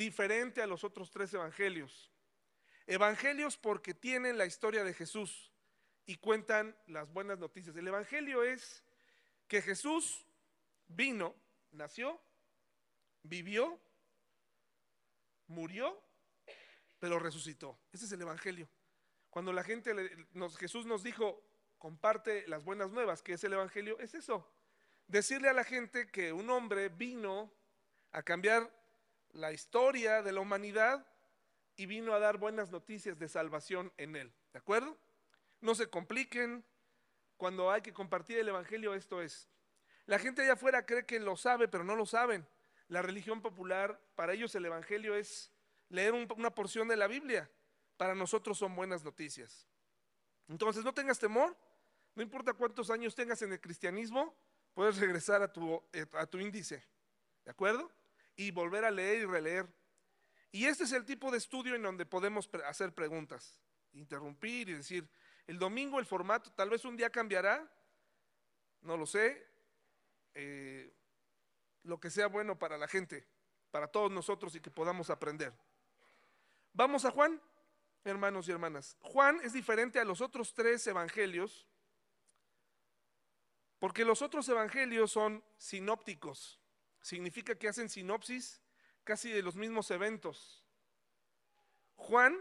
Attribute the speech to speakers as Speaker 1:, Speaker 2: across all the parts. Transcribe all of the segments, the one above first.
Speaker 1: diferente a los otros tres evangelios. Evangelios porque tienen la historia de Jesús y cuentan las buenas noticias. El evangelio es que Jesús vino, nació, vivió, murió, pero resucitó. Ese es el evangelio. Cuando la gente, Jesús nos dijo, comparte las buenas nuevas, que es el evangelio, es eso. Decirle a la gente que un hombre vino a cambiar la historia de la humanidad y vino a dar buenas noticias de salvación en él. ¿De acuerdo? No se compliquen. Cuando hay que compartir el Evangelio, esto es. La gente allá afuera cree que lo sabe, pero no lo saben. La religión popular, para ellos el Evangelio es leer una porción de la Biblia. Para nosotros son buenas noticias. Entonces, no tengas temor. No importa cuántos años tengas en el cristianismo, puedes regresar a tu, eh, a tu índice. ¿De acuerdo? Y volver a leer y releer. Y este es el tipo de estudio en donde podemos hacer preguntas, interrumpir y decir, el domingo el formato tal vez un día cambiará, no lo sé, eh, lo que sea bueno para la gente, para todos nosotros y que podamos aprender. Vamos a Juan, hermanos y hermanas. Juan es diferente a los otros tres evangelios, porque los otros evangelios son sinópticos significa que hacen sinopsis casi de los mismos eventos. Juan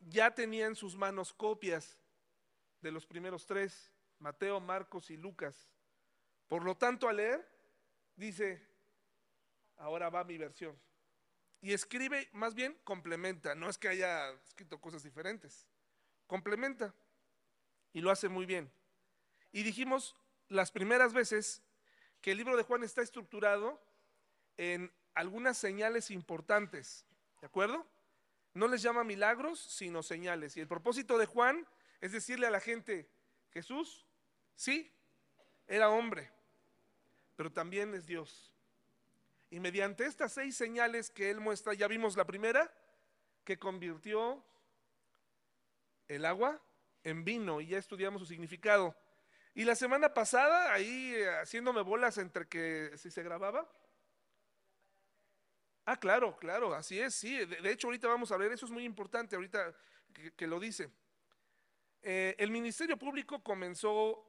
Speaker 1: ya tenía en sus manos copias de los primeros tres, Mateo, Marcos y Lucas. Por lo tanto, al leer, dice, ahora va mi versión. Y escribe, más bien, complementa. No es que haya escrito cosas diferentes. Complementa. Y lo hace muy bien. Y dijimos las primeras veces que el libro de Juan está estructurado en algunas señales importantes, ¿de acuerdo? No les llama milagros, sino señales. Y el propósito de Juan es decirle a la gente, Jesús, sí, era hombre, pero también es Dios. Y mediante estas seis señales que él muestra, ya vimos la primera, que convirtió el agua en vino, y ya estudiamos su significado. Y la semana pasada, ahí eh, haciéndome bolas entre que si se grababa. Ah, claro, claro, así es, sí. De, hecho, ahorita vamos a ver, eso es muy importante, ahorita que, lo dice. Eh, el ministerio público comenzó,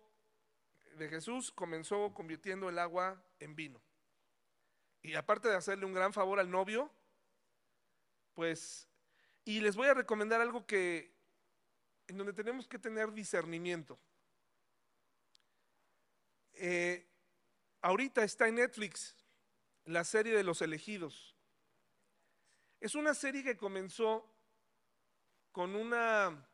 Speaker 1: de Jesús, comenzó convirtiendo el agua en vino. Y aparte de hacerle un gran favor al novio, pues, y les voy a recomendar algo que, en donde tenemos que tener discernimiento. Eh, ahorita está en Netflix la serie de los elegidos. Es una serie que comenzó con una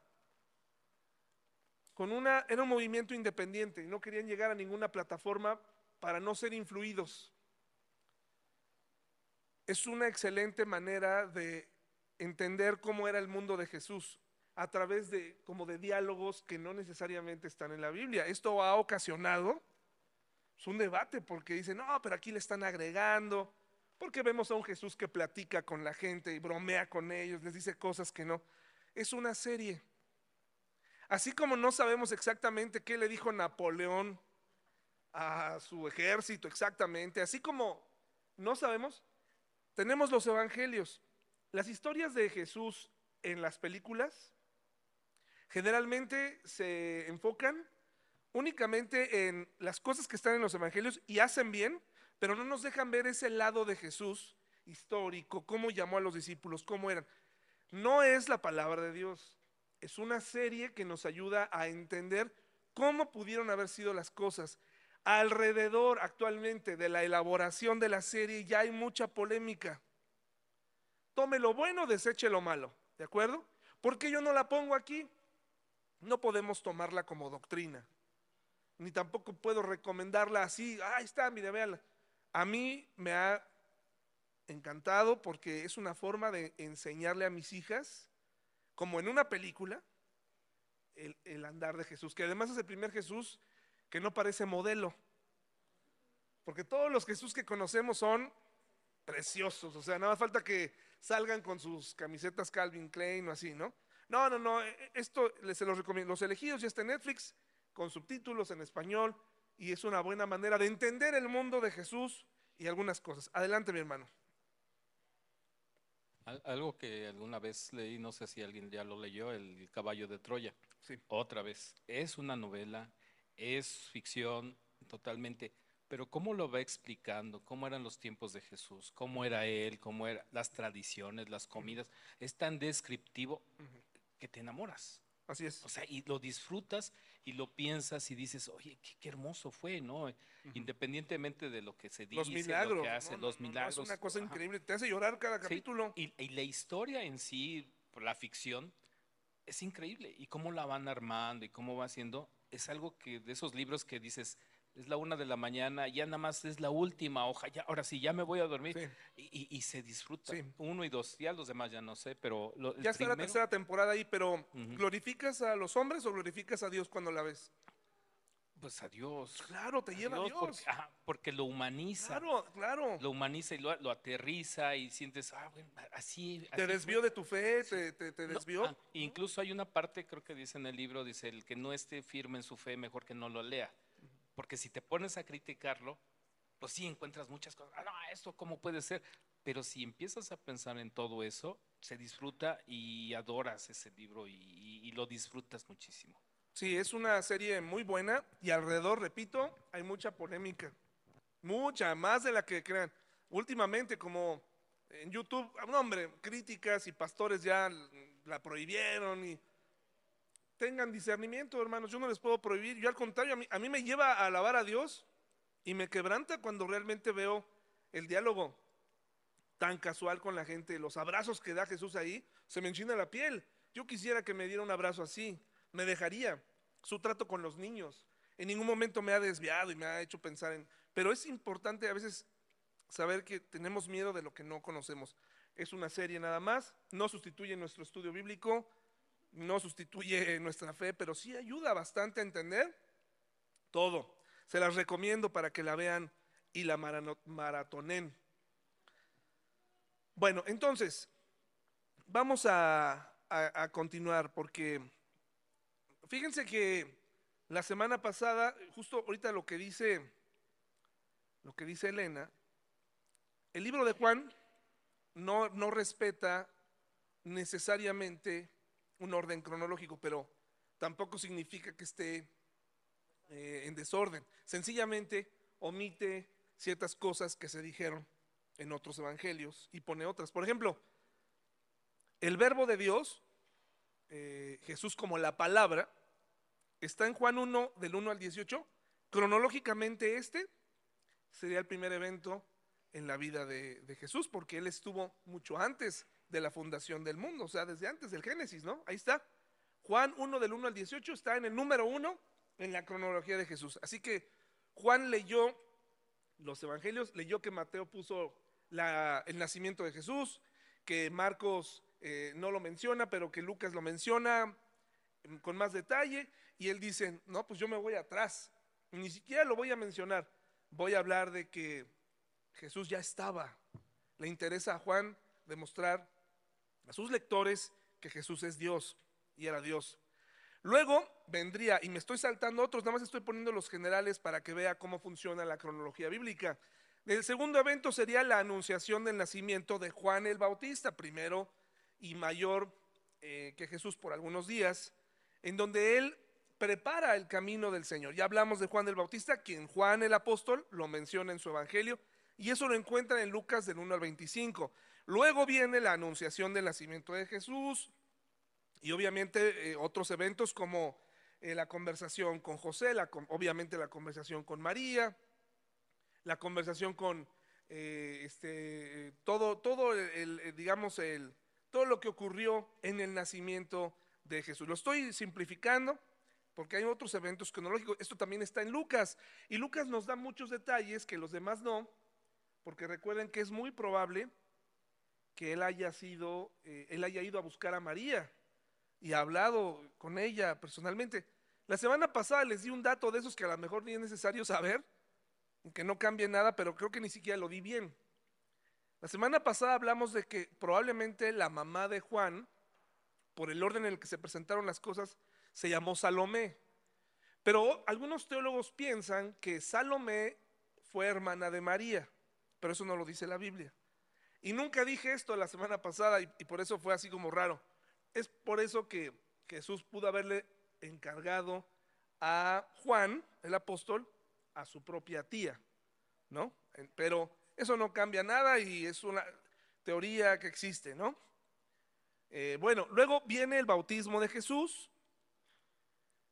Speaker 1: con una era un movimiento independiente y no querían llegar a ninguna plataforma para no ser influidos. Es una excelente manera de entender cómo era el mundo de Jesús a través de como de diálogos que no necesariamente están en la Biblia. Esto ha ocasionado es un debate porque dicen, no, pero aquí le están agregando, porque vemos a un Jesús que platica con la gente y bromea con ellos, les dice cosas que no. Es una serie. Así como no sabemos exactamente qué le dijo Napoleón a su ejército exactamente, así como no sabemos, tenemos los evangelios. Las historias de Jesús en las películas generalmente se enfocan únicamente en las cosas que están en los evangelios y hacen bien, pero no nos dejan ver ese lado de Jesús histórico, cómo llamó a los discípulos, cómo eran. No es la palabra de Dios, es una serie que nos ayuda a entender cómo pudieron haber sido las cosas. Alrededor actualmente de la elaboración de la serie ya hay mucha polémica. Tome lo bueno, deseche lo malo, ¿de acuerdo? Porque yo no la pongo aquí? No podemos tomarla como doctrina ni tampoco puedo recomendarla así, ahí está, mire, véanla. A mí me ha encantado porque es una forma de enseñarle a mis hijas, como en una película, el, el, andar de Jesús, que además es el primer Jesús que no parece modelo. Porque todos los Jesús que conocemos son preciosos, o sea, nada más falta que salgan con sus camisetas Calvin Klein o así, ¿no? No, no, no, e, e, esto se los recomiendo. Los elegidos ya está en Netflix, con subtítulos en español y es una buena manera de entender el mundo de Jesús y algunas cosas. Adelante, mi hermano.
Speaker 2: Algo que alguna vez leí, no sé si alguien ya lo leyó, El caballo de Troya.
Speaker 1: Sí.
Speaker 2: Otra vez, es una novela, es ficción totalmente, pero ¿cómo lo va explicando? ¿Cómo eran los tiempos de Jesús? ¿Cómo era él? ¿Cómo eran las tradiciones, las comidas? Es tan descriptivo que te enamoras.
Speaker 1: Así es.
Speaker 2: O sea, y lo disfrutas y lo piensas y dices, oye, qué, hermoso fue, ¿no? Independientemente de lo que se dice,
Speaker 1: los milagros,
Speaker 2: lo que hace, los milagros.
Speaker 1: es una cosa increíble, te hace llorar cada capítulo.
Speaker 2: Y, y, la historia en sí, la ficción, es increíble. Y cómo la van armando y cómo va haciendo, es algo que de esos libros que dices, es la una de la mañana, ya nada más es la última hoja, ya, ahora sí, ya me voy a dormir. Y, se disfruta. Uno y dos, ya los demás ya no sé, pero...
Speaker 1: ya está la tercera temporada ahí, pero ¿glorificas a los hombres o glorificas a Dios cuando la ves?
Speaker 2: Pues a Dios.
Speaker 1: Claro, te lleva a Dios.
Speaker 2: Porque, lo humaniza.
Speaker 1: Claro, claro.
Speaker 2: Lo humaniza y lo, aterriza y sientes, ah, bueno, así.
Speaker 1: te desvió de tu fe, te, te, desvió. Ah,
Speaker 2: incluso hay una parte, creo que dice en el libro, dice, el que no esté firme en su fe, mejor que no lo lea. Porque si te pones a criticarlo, pues sí encuentras muchas cosas. Ah, no, esto cómo puede ser. Pero si empiezas a pensar en todo eso, se disfruta y adoras ese libro y, lo disfrutas muchísimo.
Speaker 1: Sí, es una serie muy buena y alrededor, repito, hay mucha polémica. Mucha, más de la que crean. Últimamente, como en YouTube, un hombre, críticas y pastores ya la prohibieron y tengan discernimiento, hermanos. Yo no les puedo prohibir. Yo al contrario, a mí, me lleva a alabar a Dios y me quebranta cuando realmente veo el diálogo tan casual con la gente, los abrazos que da Jesús ahí, se me enchina la piel. Yo quisiera que me diera un abrazo así, me dejaría. Su trato con los niños. En ningún momento me ha desviado y me ha hecho pensar en... Pero es importante a veces saber que tenemos miedo de lo que no conocemos. Es una serie nada más, no sustituye nuestro estudio bíblico, no sustituye nuestra fe, pero sí ayuda bastante a entender todo. Se las recomiendo para que la vean y la maratonen. Bueno, entonces, vamos a, continuar porque fíjense que la semana pasada, justo ahorita lo que dice, lo que dice Elena, el libro de Juan no, no respeta necesariamente un orden cronológico, pero tampoco significa que esté eh, en desorden. Sencillamente omite ciertas cosas que se dijeron en otros evangelios y pone otras. Por ejemplo, el verbo de Dios, eh, Jesús como la palabra, está en Juan 1 del 1 al 18. Cronológicamente este sería el primer evento en la vida de, de Jesús, porque él estuvo mucho antes de la fundación del mundo, o sea, desde antes del Génesis, ¿no? Ahí está. Juan 1 del 1 al 18 está en el número 1 en la cronología de Jesús. Así que Juan leyó los evangelios, leyó que Mateo puso el nacimiento de Jesús, que Marcos eh, no lo menciona, pero que Lucas lo menciona con más detalle, y él dice, no, pues yo me voy atrás, ni siquiera lo voy a mencionar, voy a hablar de que Jesús ya estaba. Le interesa a Juan demostrar a sus lectores que Jesús es Dios y era Dios. Luego vendría, y me estoy saltando otros, nada más estoy poniendo los generales para que vea cómo funciona la cronología bíblica. El segundo evento sería la anunciación del nacimiento de Juan el Bautista, primero y mayor eh, que Jesús por algunos días, en donde él prepara el camino del Señor. Ya hablamos de Juan el Bautista, quien Juan el apóstol lo menciona en su evangelio, y eso lo encuentra en Lucas del 1 al 25. Luego viene la anunciación del nacimiento de Jesús y obviamente eh, otros eventos como eh, la conversación con José, obviamente la conversación con María, la conversación con eh, este, todo, todo el, digamos, el, todo lo que ocurrió en el nacimiento de Jesús. Lo estoy simplificando porque hay otros eventos cronológicos. Esto también está en Lucas y Lucas nos da muchos detalles que los demás no, porque recuerden que es muy probable que él haya sido, eh, él haya ido a buscar a María y ha hablado con ella personalmente. La semana pasada les di un dato de esos que a lo mejor ni es necesario saber, que no cambie nada, pero creo que ni siquiera lo di bien. La semana pasada hablamos de que probablemente la mamá de Juan, por el orden en el que se presentaron las cosas, se llamó Salomé. Pero algunos teólogos piensan que Salomé fue hermana de María, pero eso no lo dice la Biblia. Y nunca dije esto la semana pasada y, por eso fue así como raro. Es por eso que Jesús pudo haberle encargado a Juan, el apóstol, a su propia tía, ¿no? Pero eso no cambia nada y es una teoría que existe, ¿no? Eh, bueno, luego viene el bautismo de Jesús.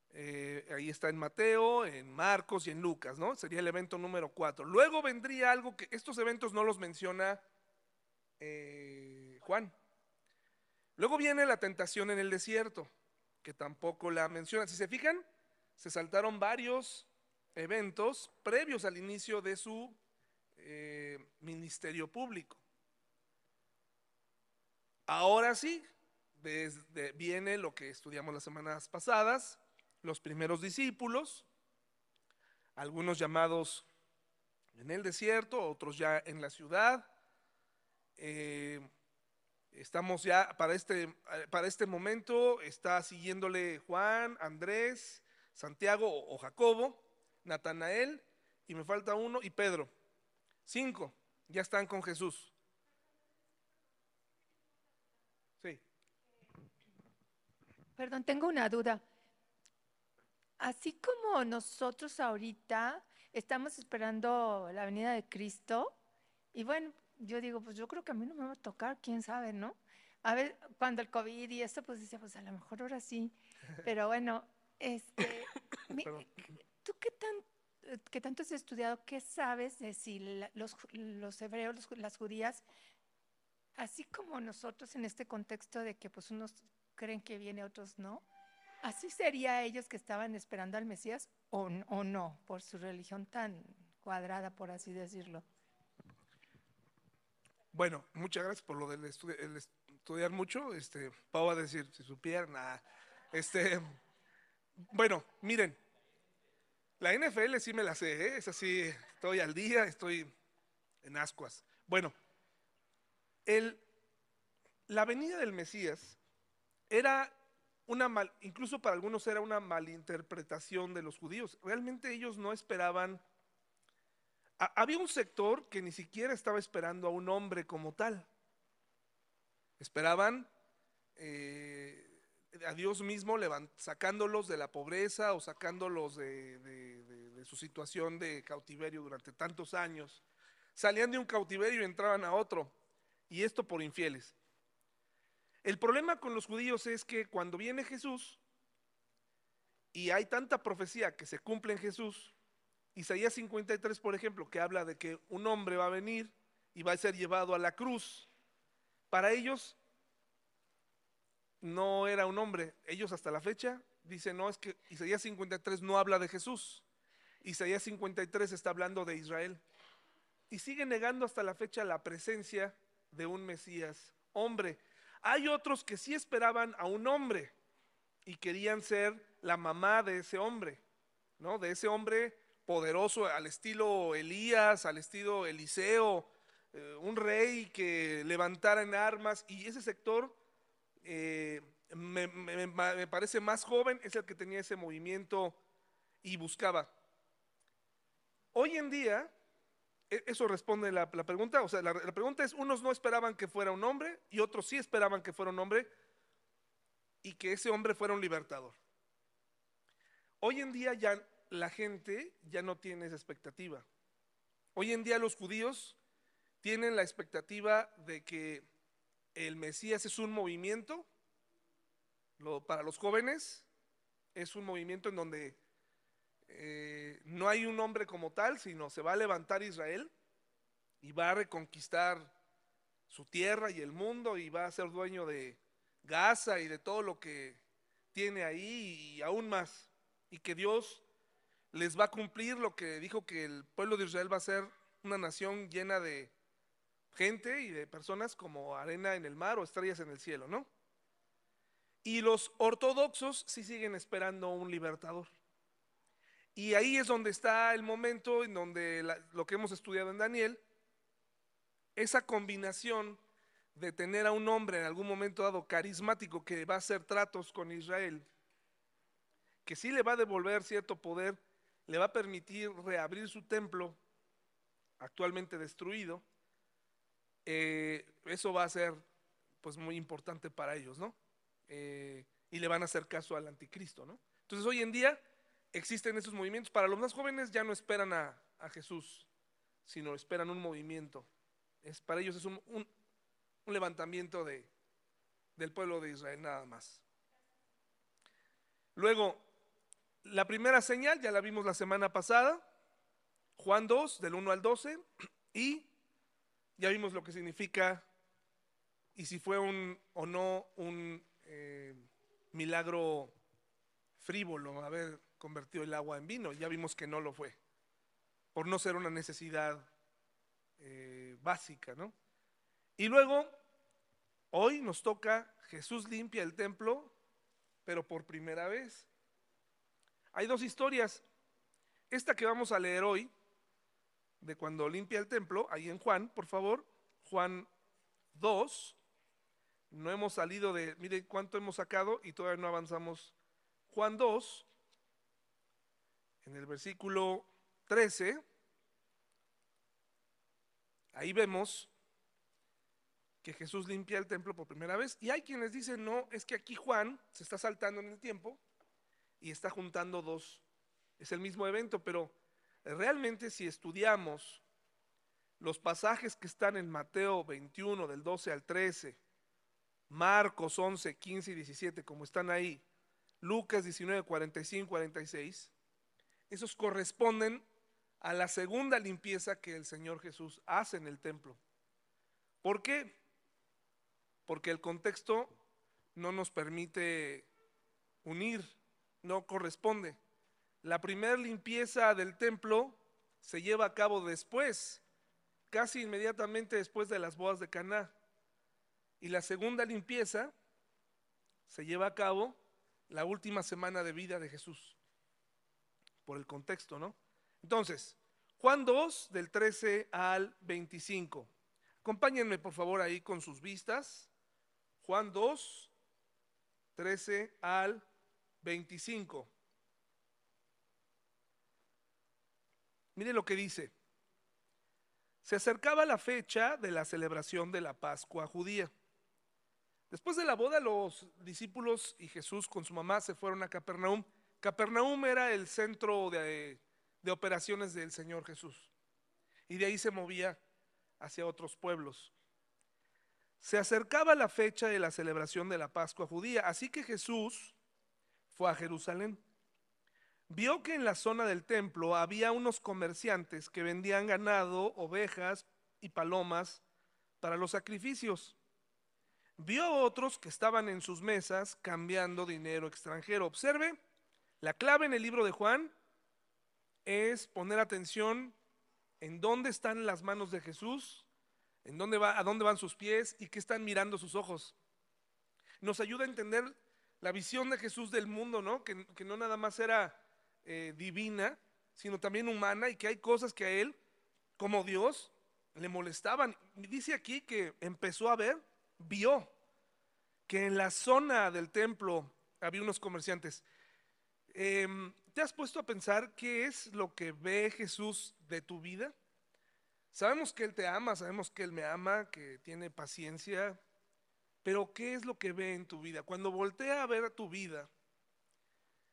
Speaker 1: Eh, ahí está en Mateo, en Marcos y en Lucas, ¿no? Sería el evento número cuatro. Luego vendría algo que estos eventos no los menciona eh, Juan. Luego viene la tentación en el desierto, que tampoco la menciona. Si se fijan, se saltaron varios eventos previos al inicio de su eh, ministerio público. Ahora sí, viene lo que estudiamos las semanas pasadas, los primeros discípulos, algunos llamados en el desierto, otros ya en la ciudad. Eh, estamos ya para este, para este momento, está siguiéndole Juan, Andrés, Santiago o Jacobo, Natanael, y me falta uno, y Pedro. Cinco, ya están con Jesús. Sí.
Speaker 3: Perdón, tengo una duda. Así como nosotros ahorita estamos esperando la venida de Cristo, y bueno, yo digo, pues yo creo que a mí no me va a tocar, quién sabe, ¿no? A ver, cuando el COVID y esto, pues decía, pues a lo mejor ahora sí. Pero bueno, este, mi-. ¿tú qué tan, qué tanto has estudiado? ¿Qué sabes de si la- los, los hebreos, los las judías, así como nosotros en este contexto de que pues unos creen que viene, otros no? ¿Así sería ellos que estaban esperando al Mesías o, o no, por su religión tan cuadrada, por así decirlo?
Speaker 1: Bueno, muchas gracias por lo del estu- el estudiar mucho. Este, Pau va a decir, si supieran, nah. este, bueno, miren, la NFL sí me la sé, ¿eh? es así, estoy al día, estoy en ascuas. Bueno, el, la venida del Mesías era una mal, incluso para algunos era una malinterpretación de los judíos. Realmente ellos no esperaban ha- había un sector que ni siquiera estaba esperando a un hombre como tal. Esperaban eh, a Dios mismo sacándolos de la pobreza o sacándolos de- de su situación de cautiverio durante tantos años. Salían de un cautiverio y entraban a otro. Y esto por infieles. El problema con los judíos es que cuando viene Jesús y hay tanta profecía que se cumple en Jesús, Isaías 53, por ejemplo, que habla de que un hombre va a venir y va a ser llevado a la cruz. Para ellos no era un hombre. Ellos hasta la fecha dicen, no, es que Isaías 53 no habla de Jesús. Isaías 53 está hablando de Israel. Y sigue negando hasta la fecha la presencia de un Mesías hombre. Hay otros que sí esperaban a un hombre y querían ser la mamá de ese hombre, ¿no? De ese hombre poderoso al estilo Elías, al estilo Eliseo, eh, un rey que levantara en armas y ese sector eh, me, parece más joven, es el que tenía ese movimiento y buscaba. Hoy en día, e- eso responde la, la pregunta, o sea, la pregunta es, unos no esperaban que fuera un hombre y otros sí esperaban que fuera un hombre y que ese hombre fuera un libertador. Hoy en día ya la gente ya no tiene esa expectativa. Hoy en día los judíos tienen la expectativa de que el Mesías es un movimiento, para los jóvenes es un movimiento en donde eh, no hay un hombre como tal, sino se va a levantar Israel y va a reconquistar su tierra y el mundo y va a ser dueño de Gaza y de todo lo que tiene ahí y aún más. Y que Dios les va a cumplir lo que dijo que el pueblo de Israel va a ser una nación llena de gente y de personas como arena en el mar o estrellas en el cielo, ¿no? Y los ortodoxos sí siguen esperando un libertador. Y ahí es donde está el momento en donde lo que hemos estudiado en Daniel, esa combinación de tener a un hombre en algún momento dado carismático que va a hacer tratos con Israel, que sí le va a devolver cierto poder, le va a permitir reabrir su templo actualmente destruido, eh, eso va a ser pues muy importante para ellos, ¿no? Eh, y le van a hacer caso al anticristo, ¿no? Entonces hoy en día existen esos movimientos. Para los más jóvenes ya no esperan a, a Jesús, sino esperan un movimiento. Es, para ellos es un, un- un levantamiento de, del pueblo de Israel nada más. Luego, la primera señal ya la vimos la semana pasada, Juan 2, del 1 al 12, y ya vimos lo que significa y si fue un o no un eh, milagro frívolo haber convertido el agua en vino. Ya vimos que no lo fue, por no ser una necesidad eh, básica, ¿no? Y luego, hoy nos toca Jesús limpia el templo, pero por primera vez. Hay dos historias. Esta que vamos a leer hoy, de cuando limpia el templo, ahí en Juan, por favor, Juan 2. No hemos salido de, mire cuánto hemos sacado y todavía no avanzamos. Juan 2, en el versículo 13, ahí vemos que Jesús limpia el templo por primera vez. Y hay quienes dicen, no, es que aquí Juan se está saltando en el tiempo y está juntando dos. Es el mismo evento, pero realmente si estudiamos los pasajes que están en Mateo 21, del 12 al 13, Marcos 11, 15 y 17, como están ahí, Lucas 19, 45, 46, esos corresponden a la segunda limpieza que el Señor Jesús hace en el templo. ¿Por qué? Porque el contexto no nos permite unir, no corresponde. La primera limpieza del templo se lleva a cabo después, casi inmediatamente después de las bodas de Caná. Y la segunda limpieza se lleva a cabo la última semana de vida de Jesús. Por el contexto, ¿no? Entonces, Juan 2, del 13 al 25. Acompáñenme, por favor, ahí con sus vistas. Juan 2, 13 al 25. Mire lo que dice. Se acercaba la fecha de la celebración de la Pascua judía. Después de la boda, los discípulos y Jesús con su mamá se fueron a Capernaum. Capernaum era el centro de, de operaciones del Señor Jesús. Y de ahí se movía hacia otros pueblos. Se acercaba la fecha de la celebración de la Pascua judía, así que Jesús fue a Jerusalén. Vio que en la zona del templo había unos comerciantes que vendían ganado, ovejas y palomas para los sacrificios. Vio otros que estaban en sus mesas cambiando dinero extranjero. Observe, la clave en el libro de Juan es poner atención en dónde están las manos de Jesús, en dónde va, a dónde van sus pies y qué están mirando sus ojos. Nos ayuda a entender la visión de Jesús del mundo, ¿no? Que, que no nada más era eh, divina, sino también humana y que hay cosas que a él, como Dios, le molestaban. Dice aquí que empezó a ver, vio que en la zona del templo había unos comerciantes. Em, ¿Te has puesto a pensar qué es lo que ve Jesús de tu vida? Sabemos que Él te ama, sabemos que Él me ama, que tiene paciencia, pero ¿qué es lo que ve en tu vida? Cuando voltea a ver tu vida,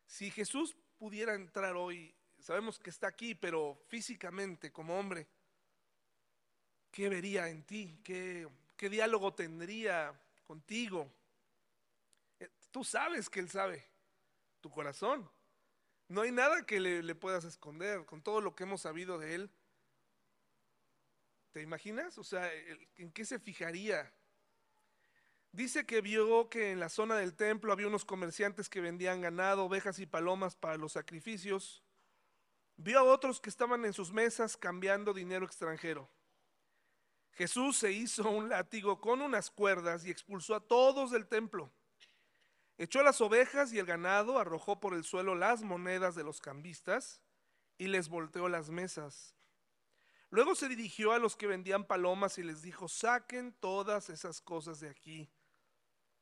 Speaker 1: si Jesús pudiera entrar hoy, sabemos que está aquí, pero físicamente como hombre, ¿qué vería en ti? ¿Qué, qué diálogo tendría contigo? Eh, Tú sabes que Él sabe tu corazón. No hay nada que le, le puedas esconder con todo lo que hemos sabido de Él. ¿Te imaginas? O sea, ¿en qué se fijaría? Dice que vio que en la zona del templo había unos comerciantes que vendían ganado, ovejas y palomas para los sacrificios. Vio a otros que estaban en sus mesas cambiando dinero extranjero. Jesús se hizo un látigo con unas cuerdas y expulsó a todos del templo. Echó las ovejas y el ganado, arrojó por el suelo las monedas de los cambistas y les volteó las mesas. Luego se dirigió a los que vendían palomas y les dijo, saquen todas esas cosas de aquí.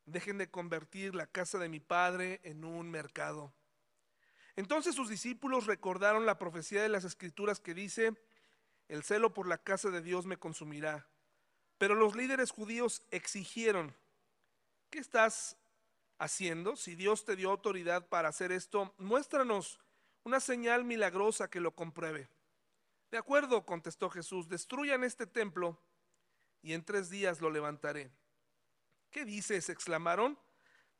Speaker 1: Dejen de convertir la casa de mi padre en un mercado. Entonces sus discípulos recordaron la profecía de las escrituras que dice, el celo por la casa de Dios me consumirá, Pero los líderes judíos exigieron, ¿qué estás haciendo? Si Dios te dio autoridad para hacer esto, muéstranos una señal milagrosa que lo compruebe. De acuerdo, contestó Jesús, destruyan este templo y en tres días lo levantaré. ¿Qué dices? exclamaron.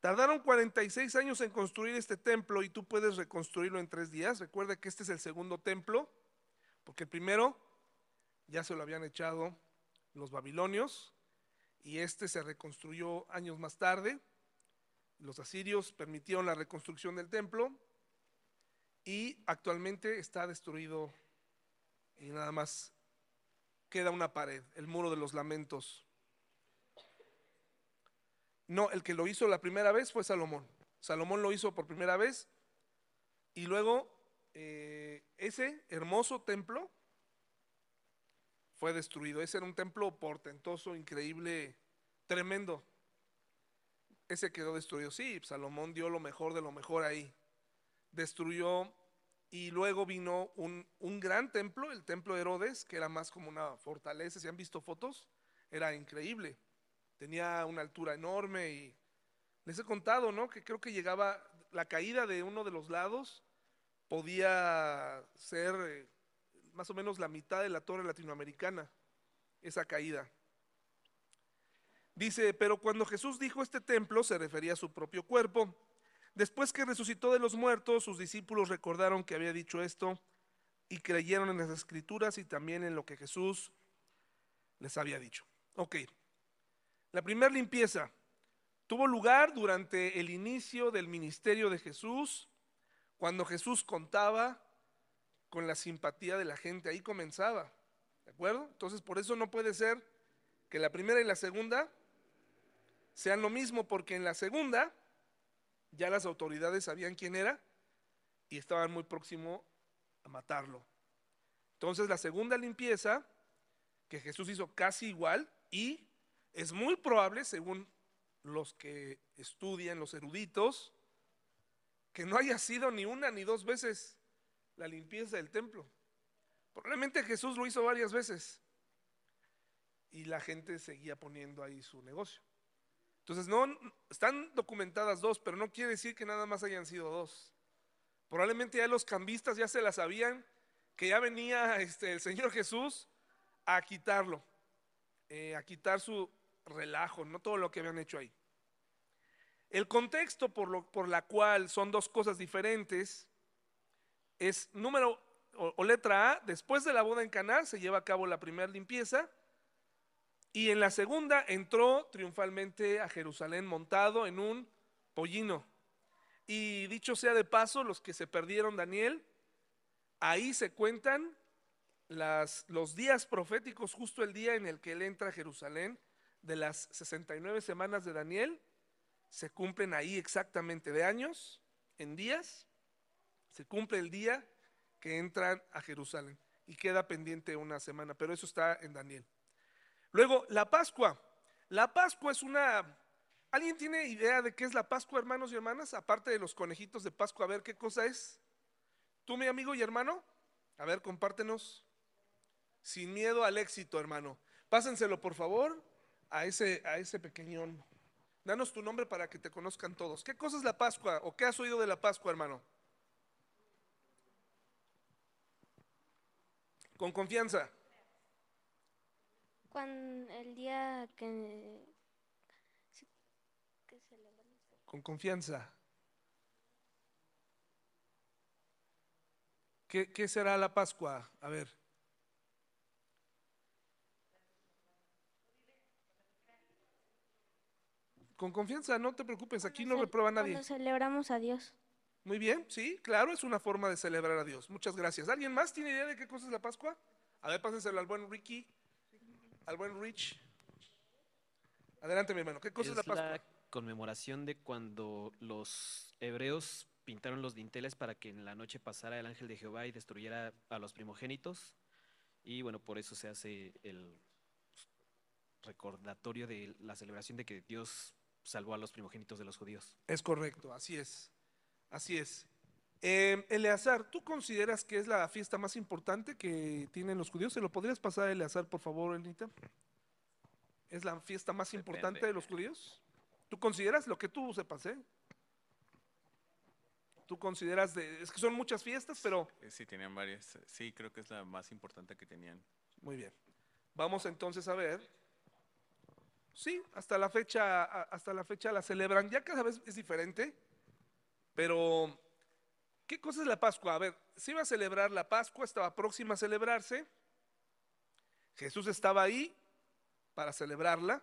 Speaker 1: Tardaron 46 años en construir este templo y tú puedes reconstruirlo en tres días. Recuerda que este es el segundo templo, porque el primero ya se lo habían echado los babilonios y este se reconstruyó años más tarde. Los asirios permitieron la reconstrucción del templo y actualmente está destruido y nada más queda una pared, el muro de los lamentos. No, el que lo hizo la primera vez fue Salomón. Salomón lo hizo por primera vez y luego eh, ese hermoso templo fue destruido. Ese era un templo portentoso, increíble, tremendo. Ese quedó destruido. Sí, Salomón dio lo mejor de lo mejor ahí. Destruyó y luego vino un, un, gran templo, el templo de Herodes, que era más como una fortaleza. Si han visto fotos, era increíble. Tenía una altura enorme y les he contado, ¿no? Que creo que llegaba, la caída de uno de los lados podía ser eh, más o menos la mitad de la torre latinoamericana, esa caída. Dice, pero cuando Jesús dijo este templo, se refería a su propio cuerpo. Después que resucitó de los muertos, sus discípulos recordaron que había dicho esto y creyeron en las escrituras y también en lo que Jesús les había dicho. Ok, la primera limpieza tuvo lugar durante el inicio del ministerio de Jesús, cuando Jesús contaba con la simpatía de la gente, ahí comenzaba, ¿de acuerdo? Entonces por eso no puede ser que la primera y la segunda sean lo mismo, porque en la segunda ya las autoridades sabían quién era y estaban muy próximo a matarlo. Entonces la segunda limpieza, que Jesús hizo casi igual y es muy probable, según los que estudian, los eruditos, que no haya sido ni una ni dos veces la limpieza del templo. Probablemente Jesús lo hizo varias veces y la gente seguía poniendo ahí su negocio. Entonces, no, están documentadas dos, pero no quiere decir que nada más hayan sido dos. Probablemente ya los cambistas ya se la sabían que ya venía este, el Señor Jesús a quitarlo, eh, a quitar su relajo, no todo lo que habían hecho ahí. El contexto por, lo, por la cual son dos cosas diferentes es número o, letra A, después de la boda en Caná se lleva a cabo la primera limpieza y en la segunda entró triunfalmente a Jerusalén montado en un pollino. Y dicho sea de paso, los que se perdieron Daniel, ahí se cuentan las, los días proféticos, justo el día en el que él entra a Jerusalén, de las 69 semanas de Daniel, se cumplen ahí exactamente de años, en días, se cumple el día que entran a Jerusalén y queda pendiente una semana, pero eso está en Daniel. Luego, la Pascua. La Pascua es una... ¿Alguien tiene idea de qué es la Pascua, hermanos y hermanas? Aparte de los conejitos de Pascua, a ver qué cosa es. ¿Tú, mi amigo y hermano? A ver, compártenos. Sin miedo al éxito, hermano. Pásenselo, por favor, a ese, a ese pequeñón. Danos tu nombre para que te conozcan todos. ¿Qué cosa es la Pascua o qué has oído de la Pascua, hermano? Con confianza.
Speaker 4: Cuando el día que,
Speaker 1: Con confianza. ¿Qué, ¿Qué será la Pascua? A ver. Con confianza, no te preocupes, aquí no reprueba nadie.
Speaker 4: Cuando celebramos a Dios.
Speaker 1: Muy bien, sí, claro, es una forma de celebrar a Dios. Muchas gracias. ¿Alguien más tiene idea de qué cosa es la Pascua? A ver, pásenselo al buen Ricky, al buen Rich. Adelante, mi hermano. ¿Qué cosa es, la Pascua?
Speaker 5: la conmemoración de cuando los hebreos pintaron los dinteles para que en la noche pasara el ángel de Jehová y destruyera a los primogénitos. Y bueno, por eso se hace el recordatorio de la celebración de que Dios salvó a los primogénitos de los judíos.
Speaker 1: Es correcto, así es. Así es. Eh, Eleazar, ¿tú consideras que es la fiesta más importante que tienen los judíos? ¿Se lo podrías pasar a Eleazar, por favor, Elnita? ¿Es la fiesta más
Speaker 2: Depende.
Speaker 1: importante de los judíos? ¿Tú consideras lo que tú sepas, eh? ¿Tú consideras de, es que son muchas fiestas, pero
Speaker 6: Eh, Sí, tenían varias. Sí, creo que es la más importante que tenían.
Speaker 1: muy bien. Vamos entonces a ver. Sí, hasta la fecha, hasta la fecha la celebran. Ya cada vez es diferente, pero ¿qué cosa es la Pascua? A ver, se iba a celebrar la Pascua, estaba próxima a celebrarse. Jesús estaba ahí para celebrarla.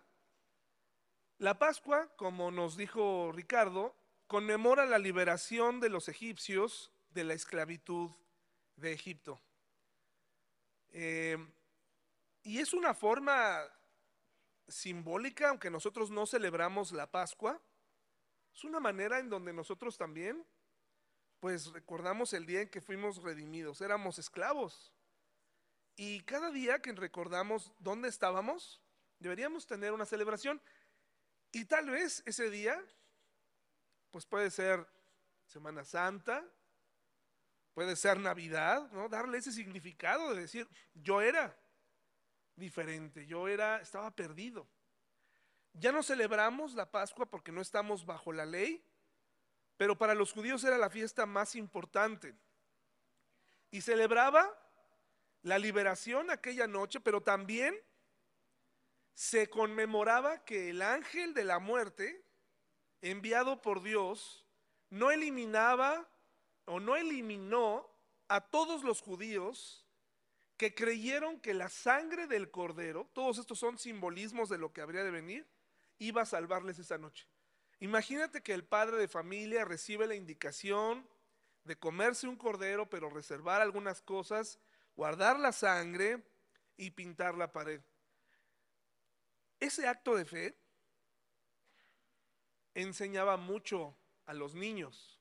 Speaker 1: La Pascua, como nos dijo Ricardo, conmemora la liberación de los egipcios de la esclavitud de Egipto. Eh, y es una forma simbólica, aunque nosotros no celebramos la Pascua, es una manera en donde nosotros también, pues recordamos el día en que fuimos redimidos, éramos esclavos. Y cada día que recordamos dónde estábamos, deberíamos tener una celebración. Y tal vez ese día, pues puede ser Semana Santa, puede ser Navidad, ¿no? Darle ese significado de decir, yo era diferente, yo era, estaba perdido. Ya no celebramos la Pascua porque no estamos bajo la ley, pero para los judíos era la fiesta más importante. Y celebraba la liberación aquella noche, pero también se conmemoraba que el ángel de la muerte, enviado por Dios, no eliminaba o no eliminó a todos los judíos que creyeron que la sangre del cordero, todos estos son simbolismos de lo que habría de venir, iba a salvarles esa noche. Imagínate que el padre de familia recibe la indicación de comerse un cordero, pero reservar algunas cosas, guardar la sangre y pintar la pared. Ese acto de fe enseñaba mucho a los niños.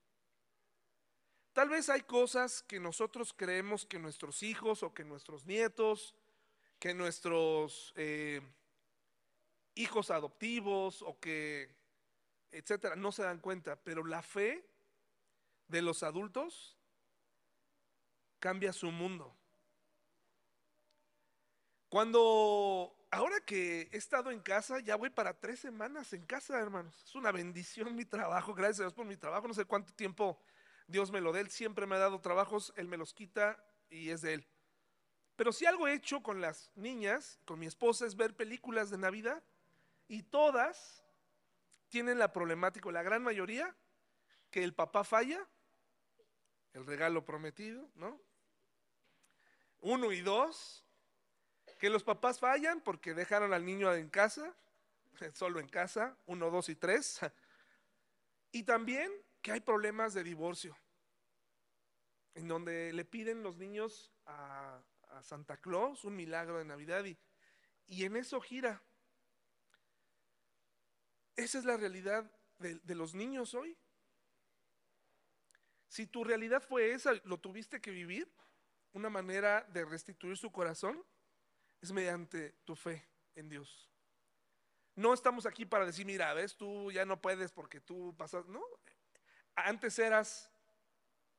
Speaker 1: Tal vez hay cosas que nosotros creemos que nuestros hijos o que nuestros nietos, que nuestros eh, hijos adoptivos o que, etcétera, no se dan cuenta, pero la fe de los adultos cambia su mundo. Cuando, ahora que he estado en casa, ya voy para tres semanas en casa, hermanos. Es una bendición mi trabajo, gracias a Dios por mi trabajo. No sé cuánto tiempo Dios me lo dé. Él siempre me ha dado trabajos, Él me los quita y es de Él. Pero si algo he hecho con las niñas, con mi esposa, es ver películas de Navidad y todas tienen la problemática, la gran mayoría, que el papá falla, el regalo prometido, ¿no? Uno y dos, que los papás fallan porque dejaron al niño en casa, solo en casa, uno, dos y tres. Y también que hay problemas de divorcio, en donde le piden los niños a, Santa Claus un milagro de Navidad y, y en eso gira. Esa es la realidad de, de los niños hoy. Si tu realidad fue esa, lo tuviste que vivir, una manera de restituir su corazón es mediante tu fe en Dios. No estamos aquí para decir, mira, ves, tú ya no puedes porque tú pasas. No, antes eras,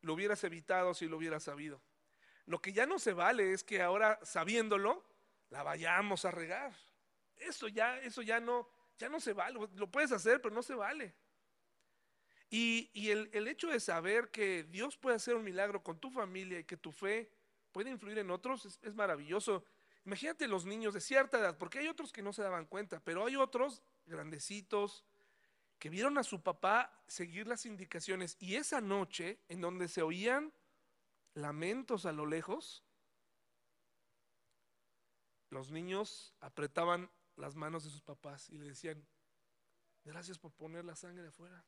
Speaker 1: lo hubieras evitado si lo hubieras sabido. Lo que ya no se vale es que ahora, sabiéndolo, la vayamos a regar. Eso ya, eso ya no, ya no se vale. Lo puedes hacer, pero no se vale. Y, y el, el hecho de saber que Dios puede hacer un milagro con tu familia y que tu fe puede influir en otros es, es maravilloso. Imagínate los niños de cierta edad, porque hay otros que no se daban cuenta, pero hay otros grandecitos que vieron a su papá seguir las indicaciones y esa noche en donde se oían lamentos a lo lejos, los niños apretaban las manos de sus papás y le decían, gracias por poner la sangre afuera.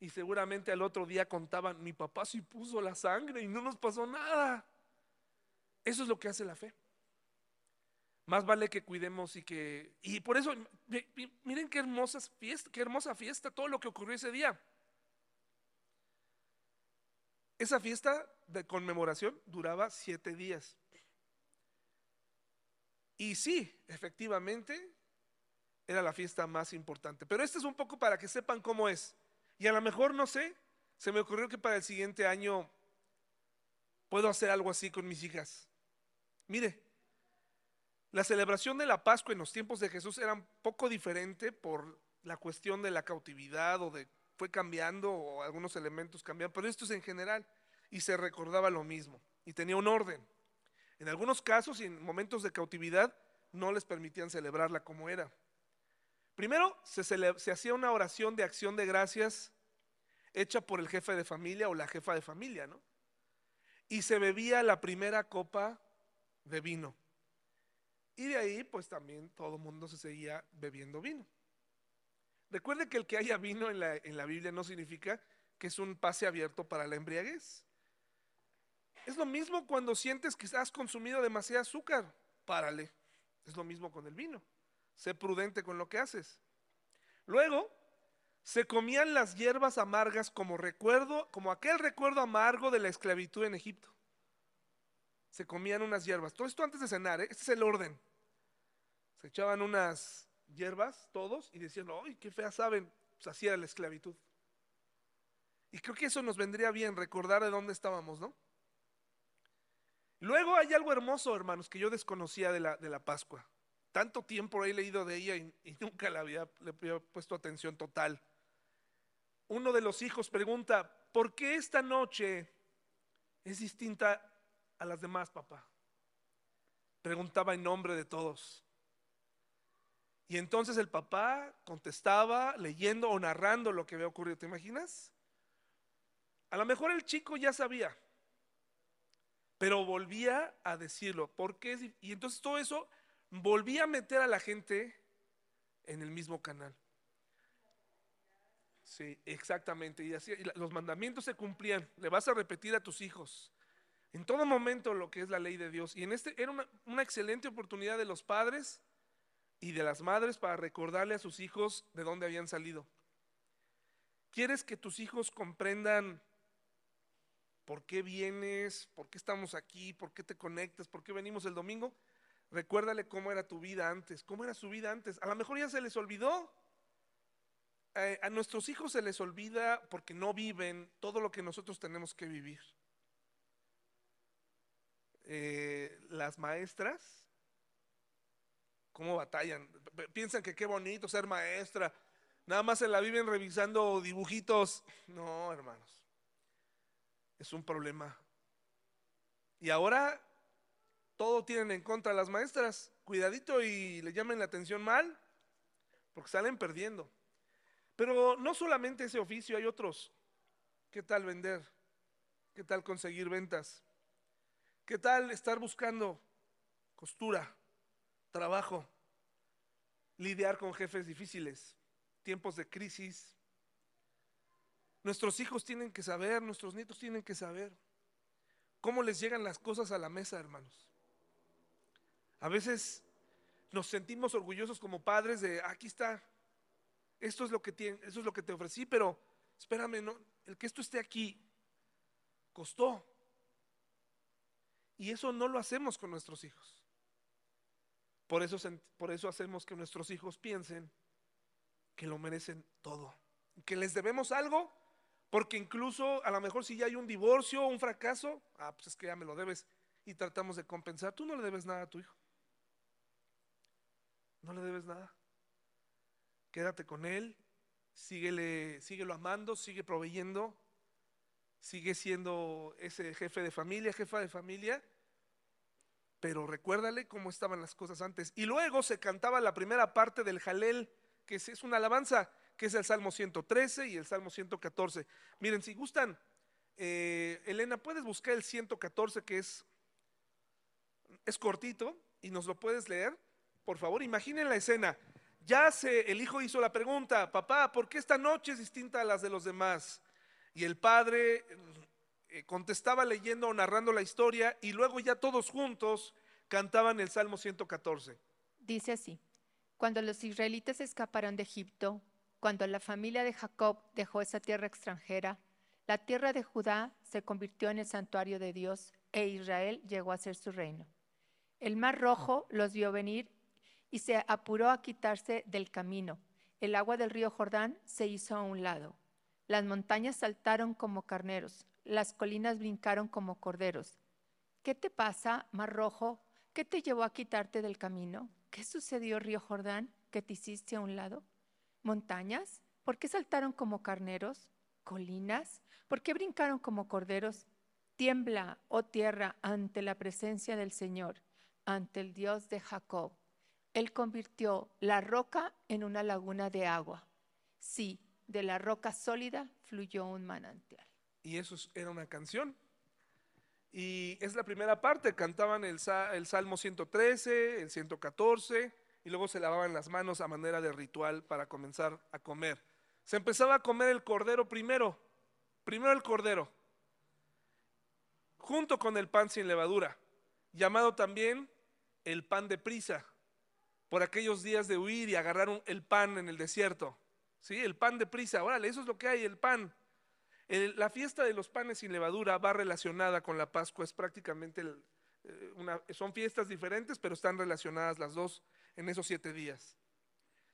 Speaker 1: Y seguramente al otro día contaban, mi papá sí puso la sangre y no nos pasó nada. Eso es lo que hace la fe. Más vale que cuidemos y que... Y por eso, miren qué hermosa fiesta, qué hermosa fiesta, todo lo que ocurrió ese día. Esa fiesta de conmemoración duraba siete días. Y sí, efectivamente, era la fiesta más importante. Pero este es un poco para que sepan cómo es. Y a lo mejor, no sé, se me ocurrió que para el siguiente año puedo hacer algo así con mis hijas. Mire, La celebración de la Pascua en los tiempos de Jesús era un poco diferente por la cuestión de la cautividad o de fue cambiando o algunos elementos cambiaron, pero esto es en general y se recordaba lo mismo y tenía un orden. En algunos casos y en momentos de cautividad no les permitían celebrarla como era. Primero se, se hacía una oración de acción de gracias hecha por el jefe de familia o la jefa de familia, ¿no? Y se bebía la primera copa de vino. Y de ahí, pues también todo el mundo se seguía bebiendo vino. Recuerde que el que haya vino en la, en la Biblia no significa que es un pase abierto para la embriaguez. Es lo mismo cuando sientes que has consumido demasiado azúcar, párale. Es lo mismo con el vino. Sé prudente con lo que haces. Luego, se comían las hierbas amargas como recuerdo, como aquel recuerdo amargo de la esclavitud en Egipto. Se comían unas hierbas. Todo esto antes de cenar, ¿eh? este es el orden. Se echaban unas hierbas todos y decían, ¡ay, qué feas saben! Pues así era la esclavitud. Y creo que eso nos vendría bien, recordar de dónde estábamos, ¿no? Luego hay algo hermoso, hermanos, que yo desconocía de la, de la Pascua. Tanto tiempo he leído de ella y, y nunca la había, le había puesto atención total. Uno de los hijos pregunta, ¿por qué esta noche es distinta a las demás, papá? Preguntaba en nombre de todos. Y entonces el papá contestaba leyendo o narrando lo que había ocurrido. ¿Te imaginas? A lo mejor el chico ya sabía, pero volvía a decirlo. ¿Por qué? Y entonces todo eso volvía a meter a la gente en el mismo canal. Sí, exactamente. Y así los mandamientos se cumplían. Le vas a repetir a tus hijos en todo momento lo que es la ley de Dios. Y en este era una, excelente oportunidad de los padres y de las madres para recordarle a sus hijos de dónde habían salido. ¿Quieres que tus hijos comprendan por qué vienes, por qué estamos aquí, por qué te conectas, por qué venimos el domingo? Recuérdale cómo era tu vida antes, cómo era su vida antes. A lo mejor ya se les olvidó. Eh, a nuestros hijos se les olvida porque no viven todo lo que nosotros tenemos que vivir. Eh, las maestras, ¿cómo batallan? Piensan que qué bonito ser maestra. Nada más se la viven revisando dibujitos. No, hermanos. Es un problema. Y ahora todo tienen en contra las maestras. Cuidadito y le llamen la atención mal, porque salen perdiendo. Pero no solamente ese oficio, hay otros. ¿Qué tal vender? ¿Qué tal conseguir ventas? ¿Qué tal estar buscando costura, trabajo, lidiar con jefes difíciles, tiempos de crisis? Nuestros hijos tienen que saber, nuestros nietos tienen que saber cómo les llegan las cosas a la mesa, hermanos. A veces nos sentimos orgullosos como padres de aquí está, esto es lo que tiene, eso es lo que te ofrecí, pero espérame, no, el que esto esté aquí costó. Y eso no lo hacemos con nuestros hijos. Por eso, por eso hacemos que nuestros hijos piensen que lo merecen todo, que les debemos algo, porque incluso a lo mejor si ya hay un divorcio o un fracaso, ah, pues es que ya me lo debes y tratamos de compensar. Tú no le debes nada a tu hijo. No le debes nada. Quédate con él, síguele, síguelo amando, sigue proveyendo, sigue siendo ese jefe de familia, jefa de familia, pero recuérdale cómo estaban las cosas antes. Y luego se cantaba la primera parte del Jalel, que es, una alabanza, que es el Salmo 113 y el Salmo 114. Miren, si gustan, eh, Elena, puedes buscar el 114, que es, es cortito, y nos lo puedes leer, por favor. Imaginen la escena. Ya se, el hijo hizo la pregunta, papá, ¿por qué esta noche es distinta a las de los demás? Y el padre eh, contestaba leyendo o narrando la historia y luego ya todos juntos cantaban el Salmo 114.
Speaker 3: Dice así, cuando los israelitas escaparon de Egipto, cuando la familia de Jacob dejó esa tierra extranjera, la tierra de Judá se convirtió en el santuario de Dios e Israel llegó a ser su reino. El mar rojo los vio venir y se apuró a quitarse del camino. El agua del río Jordán se hizo a un lado. Las montañas saltaron como carneros, las colinas brincaron como corderos. ¿Qué te pasa, mar rojo, ¿Qué te llevó a quitarte del camino? ¿Qué sucedió, río Jordán, que te hiciste a un lado? ¿Montañas? ¿Por qué saltaron como carneros? ¿Colinas? ¿Por qué brincaron como corderos? Tiembla, oh tierra, ante la presencia del Señor, ante el Dios de Jacob. Él convirtió la roca en una laguna de agua. Sí, de la roca sólida fluyó un manantial.
Speaker 1: Y eso es- era una canción. Y es la primera parte, cantaban el, sa- el Salmo 113, el 114, y luego se lavaban las manos a manera de ritual para comenzar a comer. Se empezaba a comer el cordero primero, primero el cordero, junto con el pan sin levadura, llamado también el pan de prisa, por aquellos días de huir y agarrar el pan en el desierto. ¿Sí? El pan de prisa, órale, eso es lo que hay, el pan. La fiesta de los panes sin levadura va relacionada con la Pascua, es prácticamente eh, una, son fiestas diferentes, pero están relacionadas las dos en esos siete días.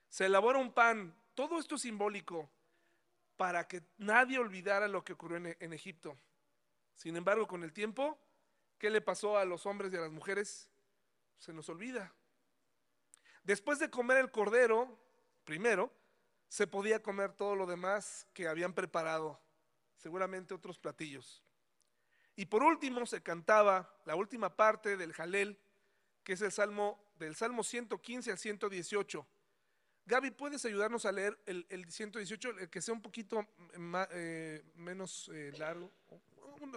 Speaker 1: Se elabora un pan, todo esto es simbólico para que nadie olvidara lo que ocurrió en, en Egipto. Sin embargo, con el tiempo, ¿qué le pasó a los hombres y a las mujeres? Se nos olvida. Después de comer el cordero, primero, se podía comer todo lo demás que habían preparado, seguramente otros platillos. Y por último se cantaba la última parte del Jalel, que es el Salmo del Salmo 115 al 118. Gaby, ¿puedes ayudarnos a leer el, el 118, el que sea un poquito eh, menos eh, largo?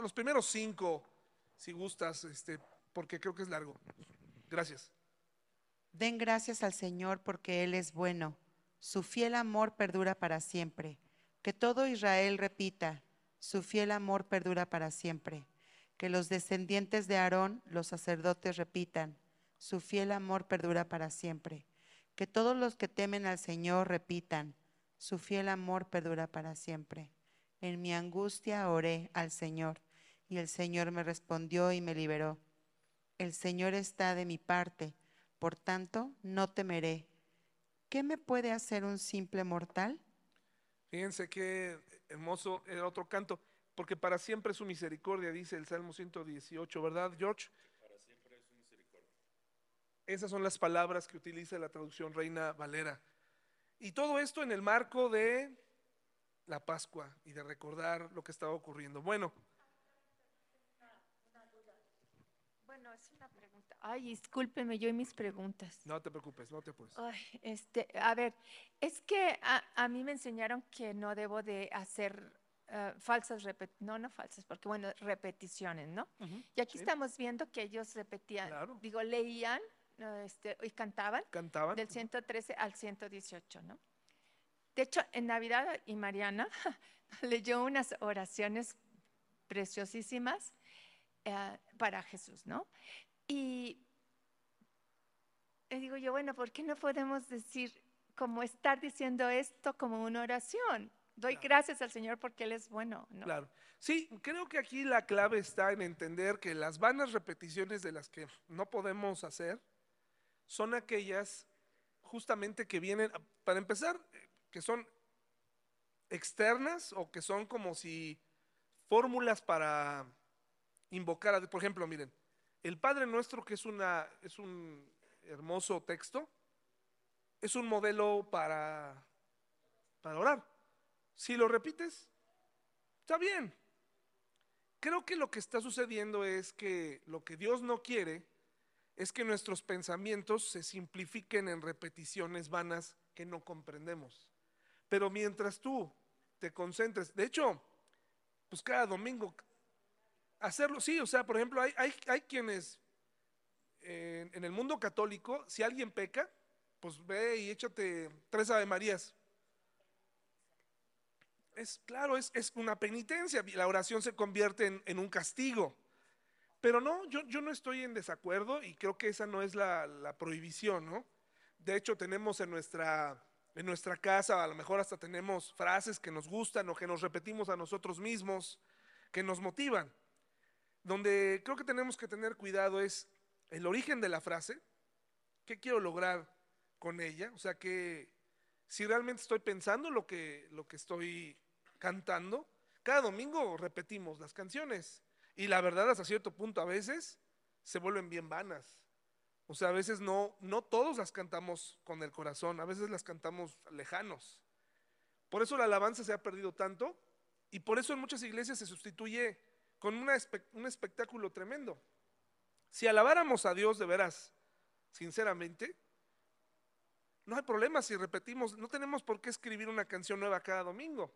Speaker 1: Los primeros cinco, si gustas, este, porque creo que es largo. Gracias.
Speaker 7: Den gracias al Señor porque Él es bueno. Su fiel amor perdura para siempre. Que todo Israel repita, su fiel amor perdura para siempre. Que los descendientes de Aarón, los sacerdotes, repitan, su fiel amor perdura para siempre. Que todos los que temen al Señor repitan, su fiel amor perdura para siempre. En mi angustia oré al Señor, y el Señor me respondió y me liberó. El Señor está de mi parte, por tanto no temeré. ¿Qué me puede hacer un simple mortal?
Speaker 1: Fíjense qué hermoso el otro canto, porque para siempre es su misericordia, dice el Salmo 118, ¿verdad, George? Esas son las palabras que utiliza la traducción Reina Valera. Y todo esto en el marco de la Pascua y de recordar lo que estaba ocurriendo. Bueno,
Speaker 3: es una pregunta. Ay, discúlpeme yo y mis preguntas.
Speaker 1: no te preocupes, no te apures.
Speaker 3: Ay, este, a ver, es que a, a mí me enseñaron que no debo de hacer eh, falsas no, no falsas, porque bueno, repeticiones, ¿no? Y aquí
Speaker 1: sí.
Speaker 3: estamos viendo que ellos repetían,
Speaker 1: Claro.
Speaker 3: digo, leían eh, este, y cantaban
Speaker 1: Cantaban.
Speaker 3: del 113 al 118, ¿no? De hecho, en Navidad y Mariana leyó unas oraciones preciosísimas eh, para Jesús, ¿no? Y le digo yo, bueno, ¿por qué no podemos decir, como estar diciendo esto como una oración? Doy
Speaker 1: Claro.
Speaker 3: gracias al Señor porque Él es bueno, ¿no?
Speaker 1: Claro. Sí, creo que aquí la clave está en entender que las vanas repeticiones de las que no podemos hacer son aquellas justamente que vienen, para empezar, que son externas o que son como si fórmulas para invocar a. Por ejemplo, miren, el Padre Nuestro, que es, una, es un hermoso texto, es un modelo para, para orar. Si lo repites, está bien. Creo que lo que está sucediendo es que lo que Dios no quiere es que nuestros pensamientos se simplifiquen en repeticiones vanas que no comprendemos. Pero mientras tú te concentres, de hecho, pues cada domingo hacerlo, sí, o sea, por ejemplo, hay, hay, hay quienes en el mundo católico, si alguien peca, pues ve y échate tres Ave Marías. Es claro, es, es una penitencia, la oración se convierte en, en un castigo. Pero no, yo, yo no estoy en desacuerdo y creo que esa no es la, la prohibición, ¿no? De hecho, tenemos en nuestra, en nuestra casa, a lo mejor hasta tenemos frases que nos gustan o que nos repetimos a nosotros mismos, que nos motivan. Donde creo que tenemos que tener cuidado es el origen de la frase, qué quiero lograr con ella, o sea que si realmente estoy pensando lo que, lo que estoy cantando, cada domingo repetimos las canciones y la verdad hasta cierto punto a veces se vuelven bien vanas. O sea, a veces no, no todos las cantamos con el corazón, a veces las cantamos lejanos. Por eso la alabanza se ha perdido tanto y por eso en muchas iglesias se sustituye con un espectáculo tremendo. Si alabáramos a Dios de veras, sinceramente, no hay problema si repetimos, no tenemos por qué escribir una canción nueva cada domingo.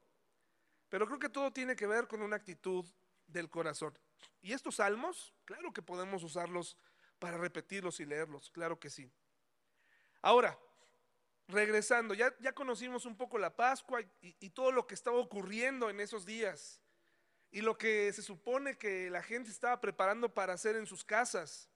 Speaker 1: Pero creo que todo tiene que ver con una actitud del corazón. Y estos salmos, claro que podemos usarlos para repetirlos y leerlos, claro que sí. Ahora, regresando, ya, conocimos un poco la Pascua y todo lo que estaba ocurriendo en esos días y lo que se supone que la gente estaba preparando para hacer en sus casas.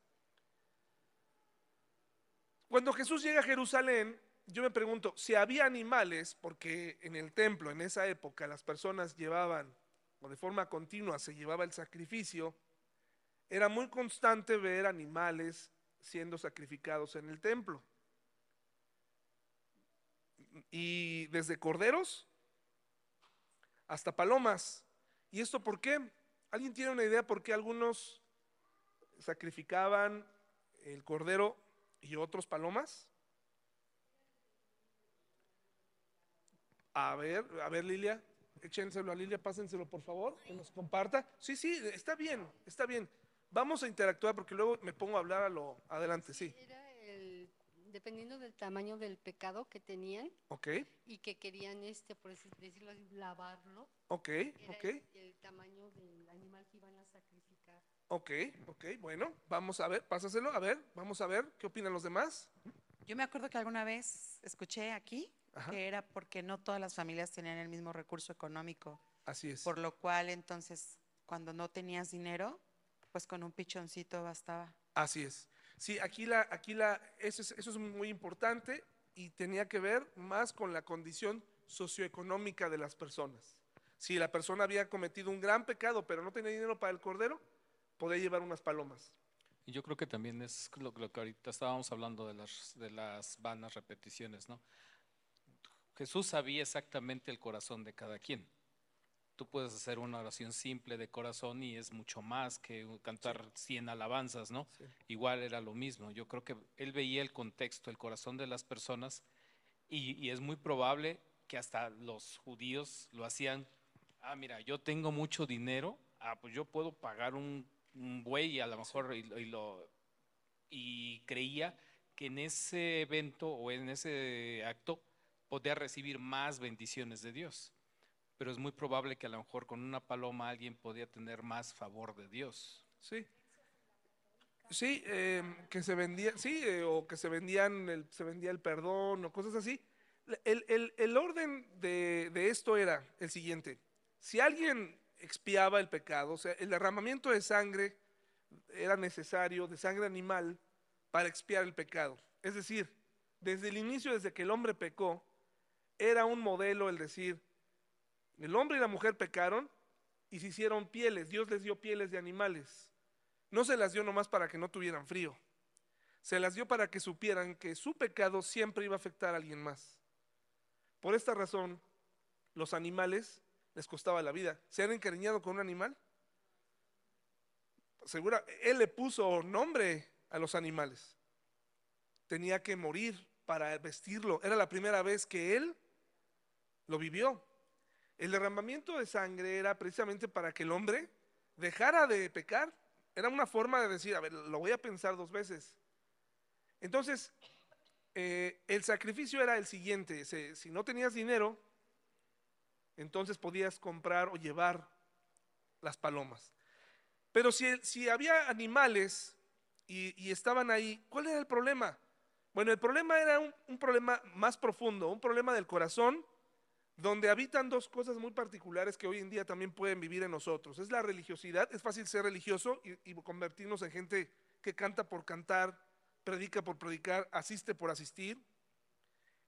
Speaker 1: Cuando Jesús llega a Jerusalén, yo me pregunto, si había animales, porque en el templo, en esa época, las personas llevaban, o de forma continua se llevaba el sacrificio, era muy constante ver animales siendo sacrificados en el templo. Y desde corderos hasta palomas. ¿Y esto por qué? ¿Alguien tiene una idea por qué algunos sacrificaban el cordero y otros palomas? A ver, a ver Lilia, échenselo a Lilia, pásenselo por favor, que nos comparta. Sí, sí, está bien, está bien. Vamos a interactuar porque luego me pongo a hablar a lo adelante, sí.
Speaker 8: Era dependiendo del tamaño del pecado que tenían
Speaker 1: Ok,
Speaker 8: y que querían, este, por decirlo, así, lavarlo,
Speaker 1: ok,
Speaker 8: era
Speaker 1: ok,
Speaker 8: el, el tamaño del animal que iban a sacrificar.
Speaker 1: ok, ok, bueno, vamos a ver, pásaselo, a ver, vamos a ver, ¿qué opinan los demás?
Speaker 7: Yo me acuerdo que alguna vez escuché aquí
Speaker 1: Ajá.
Speaker 7: que era porque no todas las familias tenían el mismo recurso económico,
Speaker 1: Así es.
Speaker 7: por lo cual entonces cuando no tenías dinero, pues con un pichoncito bastaba.
Speaker 1: Así es. Sí, aquí la, aquí la, eso es, eso es muy importante y tenía que ver más con la condición socioeconómica de las personas. Si la persona había cometido un gran pecado, pero no tenía dinero para el cordero, podía llevar unas palomas.
Speaker 2: Y yo creo que también es lo, que ahorita estábamos hablando de las, de las vanas repeticiones, ¿no? Jesús sabía exactamente el corazón de cada quien. Tú puedes hacer una oración simple de corazón y es mucho más que cantar 100 alabanzas, ¿no?
Speaker 1: Sí.
Speaker 2: Igual era lo mismo. Yo creo que él veía el contexto, el corazón de las personas y, y es muy probable que hasta los judíos lo hacían. Ah, mira, yo tengo mucho dinero, ah, pues yo puedo pagar un, un buey a lo mejor y lo y creía que en ese evento o en ese acto podía recibir más bendiciones de Dios. Pero es muy probable que a lo mejor con una paloma alguien podía tener más favor de Dios.
Speaker 1: Sí. Sí, eh, que se vendía, sí, eh, o que se vendían, el, se vendía el perdón o cosas así. El, el- el orden de, de esto era el siguiente. Si alguien expiaba el pecado, o sea, el derramamiento de sangre era necesario, de sangre animal, para expiar el pecado. Es decir, desde el inicio, desde que el hombre pecó, era un modelo el decir, el hombre y la mujer pecaron y se hicieron pieles, Dios les dio pieles de animales. No se las dio nomás para que no tuvieran frío. Se las dio para que supieran que su pecado siempre iba a afectar a alguien más. Por esta razón, los animales les costaba la vida. ¿Se han encariñado con un animal? Segura, él le puso nombre a los animales. Tenía que morir para vestirlo. Era la primera vez que él lo vivió. El derramamiento de sangre era precisamente para que el hombre dejara de pecar. Era una forma de decir, a ver, lo voy a pensar dos veces. Entonces, eh, el sacrificio era el siguiente. si no tenías dinero, entonces podías comprar o llevar las palomas. Pero si, si había animales y, estaban ahí, ¿cuál era el problema? Bueno, el problema era un problema más profundo, un problema del corazón, donde habitan dos cosas muy particulares que hoy en día también pueden vivir en nosotros. Es la religiosidad, es fácil ser religioso y, convertirnos en gente que canta por cantar, predica por predicar, asiste por asistir.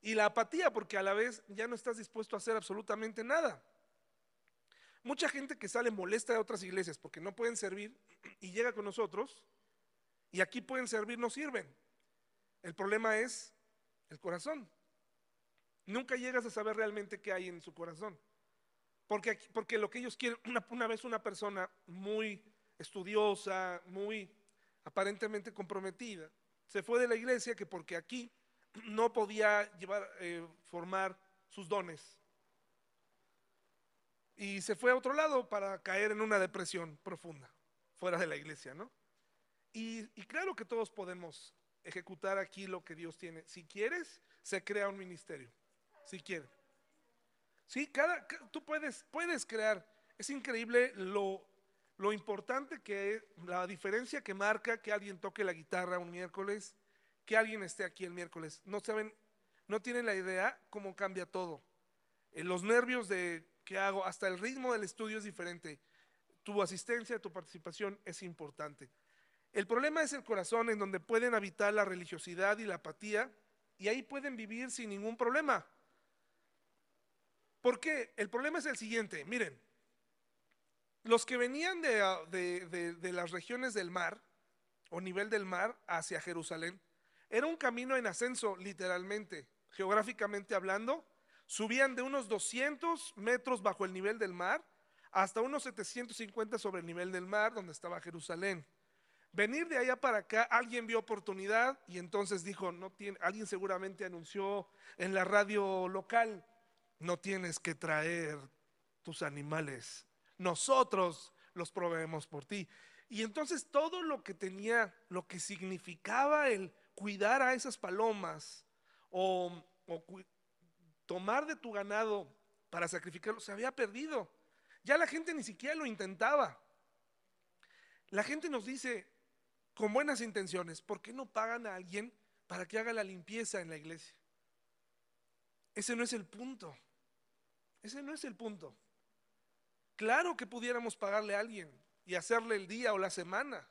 Speaker 1: Y la apatía, porque a la vez ya no estás dispuesto a hacer absolutamente nada. Mucha gente que sale molesta de otras iglesias porque no pueden servir y llega con nosotros y aquí pueden servir, no sirven. El problema es el corazón. Nunca llegas a saber realmente qué hay en su corazón. Porque, porque lo que ellos quieren, una, una vez una persona muy estudiosa, muy aparentemente comprometida, se fue de la iglesia que porque aquí no podía llevar, eh, formar sus dones. Y se fue a otro lado para caer en una depresión profunda, fuera de la iglesia, ¿no? Y claro que todos podemos ejecutar aquí lo que Dios tiene. Si quieres, se crea un ministerio. Si quieres. Sí, cada, ca- tú puedes, puedes crear. Es increíble lo, lo importante que es, la diferencia que marca que alguien toque la guitarra un miércoles, que alguien esté aquí el miércoles. No saben, no tienen la idea cómo cambia todo. Eh, los nervios de que hago, hasta el ritmo del estudio es diferente. Tu asistencia, tu participación es importante. El problema es el corazón en donde pueden habitar la religiosidad y la apatía y ahí pueden vivir sin ningún problema. ¿Por qué? El problema es el siguiente, miren, los que venían de, ah, de- las regiones del mar o nivel del mar hacia Jerusalén, era un camino en ascenso literalmente, geográficamente hablando, subían de unos 200 metros bajo el nivel del mar hasta unos 750 sobre el nivel del mar donde estaba Jerusalén. Venir de allá para acá, alguien vio oportunidad y entonces dijo, no alguien seguramente anunció en la radio local, no tienes que traer tus animales, nosotros los proveemos por ti. Y entonces todo lo que tenía, lo que significaba el cuidar a esas palomas o, tomar de tu ganado para sacrificarlo, se había perdido. Ya la gente ni siquiera lo intentaba. La gente nos dice, con buenas intenciones, ¿por qué no pagan a alguien para que haga la limpieza en la iglesia? Ese no es el punto. Ese no es el punto. Claro que pudiéramos pagarle a alguien y hacerle el día o la semana,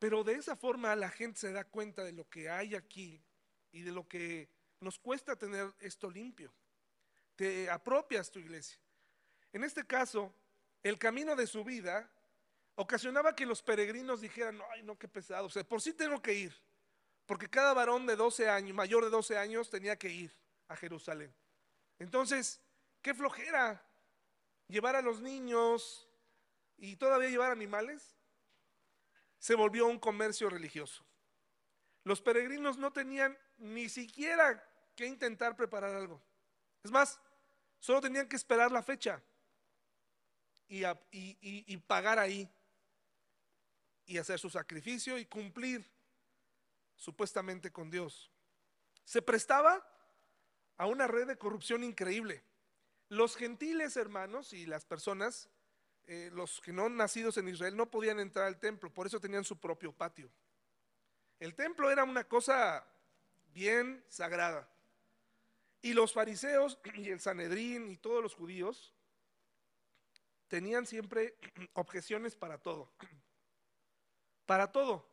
Speaker 1: pero de esa forma la gente se da cuenta de lo que hay aquí y de lo que nos cuesta tener esto limpio. Te apropias tu iglesia. En este caso, el camino de su vida ocasionaba que los peregrinos dijeran, ay, no, qué pesado, o sea, por sí tengo que ir, porque cada varón de 12 años, mayor de 12 años, tenía que ir a Jerusalén. Entonces, qué flojera llevar a los niños y todavía llevar animales. Se volvió un comercio religioso. Los peregrinos no tenían ni siquiera que intentar preparar algo. Es más, solo tenían que esperar la fecha y, pagar ahí y hacer su sacrificio y cumplir supuestamente con Dios. Se prestaba a una red de corrupción increíble. Los gentiles hermanos y las personas, eh, los que no nacidos en Israel, no podían entrar al templo, por eso tenían su propio patio. El templo era una cosa bien sagrada. Y los fariseos y el Sanedrín y todos los judíos tenían siempre objeciones para todo. Para todo.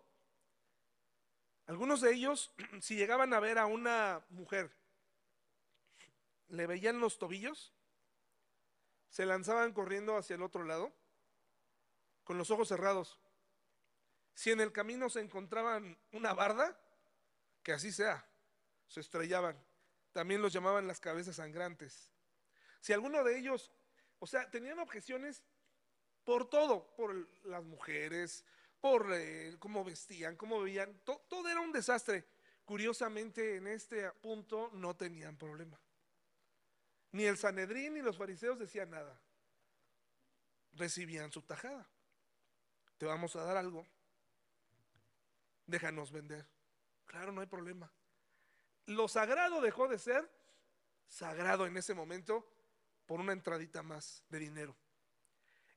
Speaker 1: Algunos de ellos, si llegaban a ver a una mujer, le veían los tobillos, se lanzaban corriendo hacia el otro lado, con los ojos cerrados. Si en el camino se encontraban una barda, que así sea, se estrellaban. También los llamaban las cabezas sangrantes. Si alguno de ellos, o sea, tenían objeciones por todo, por las mujeres, por eh, cómo vestían, cómo vivían, to- todo era un desastre. Curiosamente, en este punto no tenían problema. Ni el Sanedrín ni los fariseos decían nada. Recibían su tajada. Te vamos a dar algo. Déjanos vender. Claro, no hay problema. Lo sagrado dejó de ser sagrado en ese momento por una entradita más de dinero.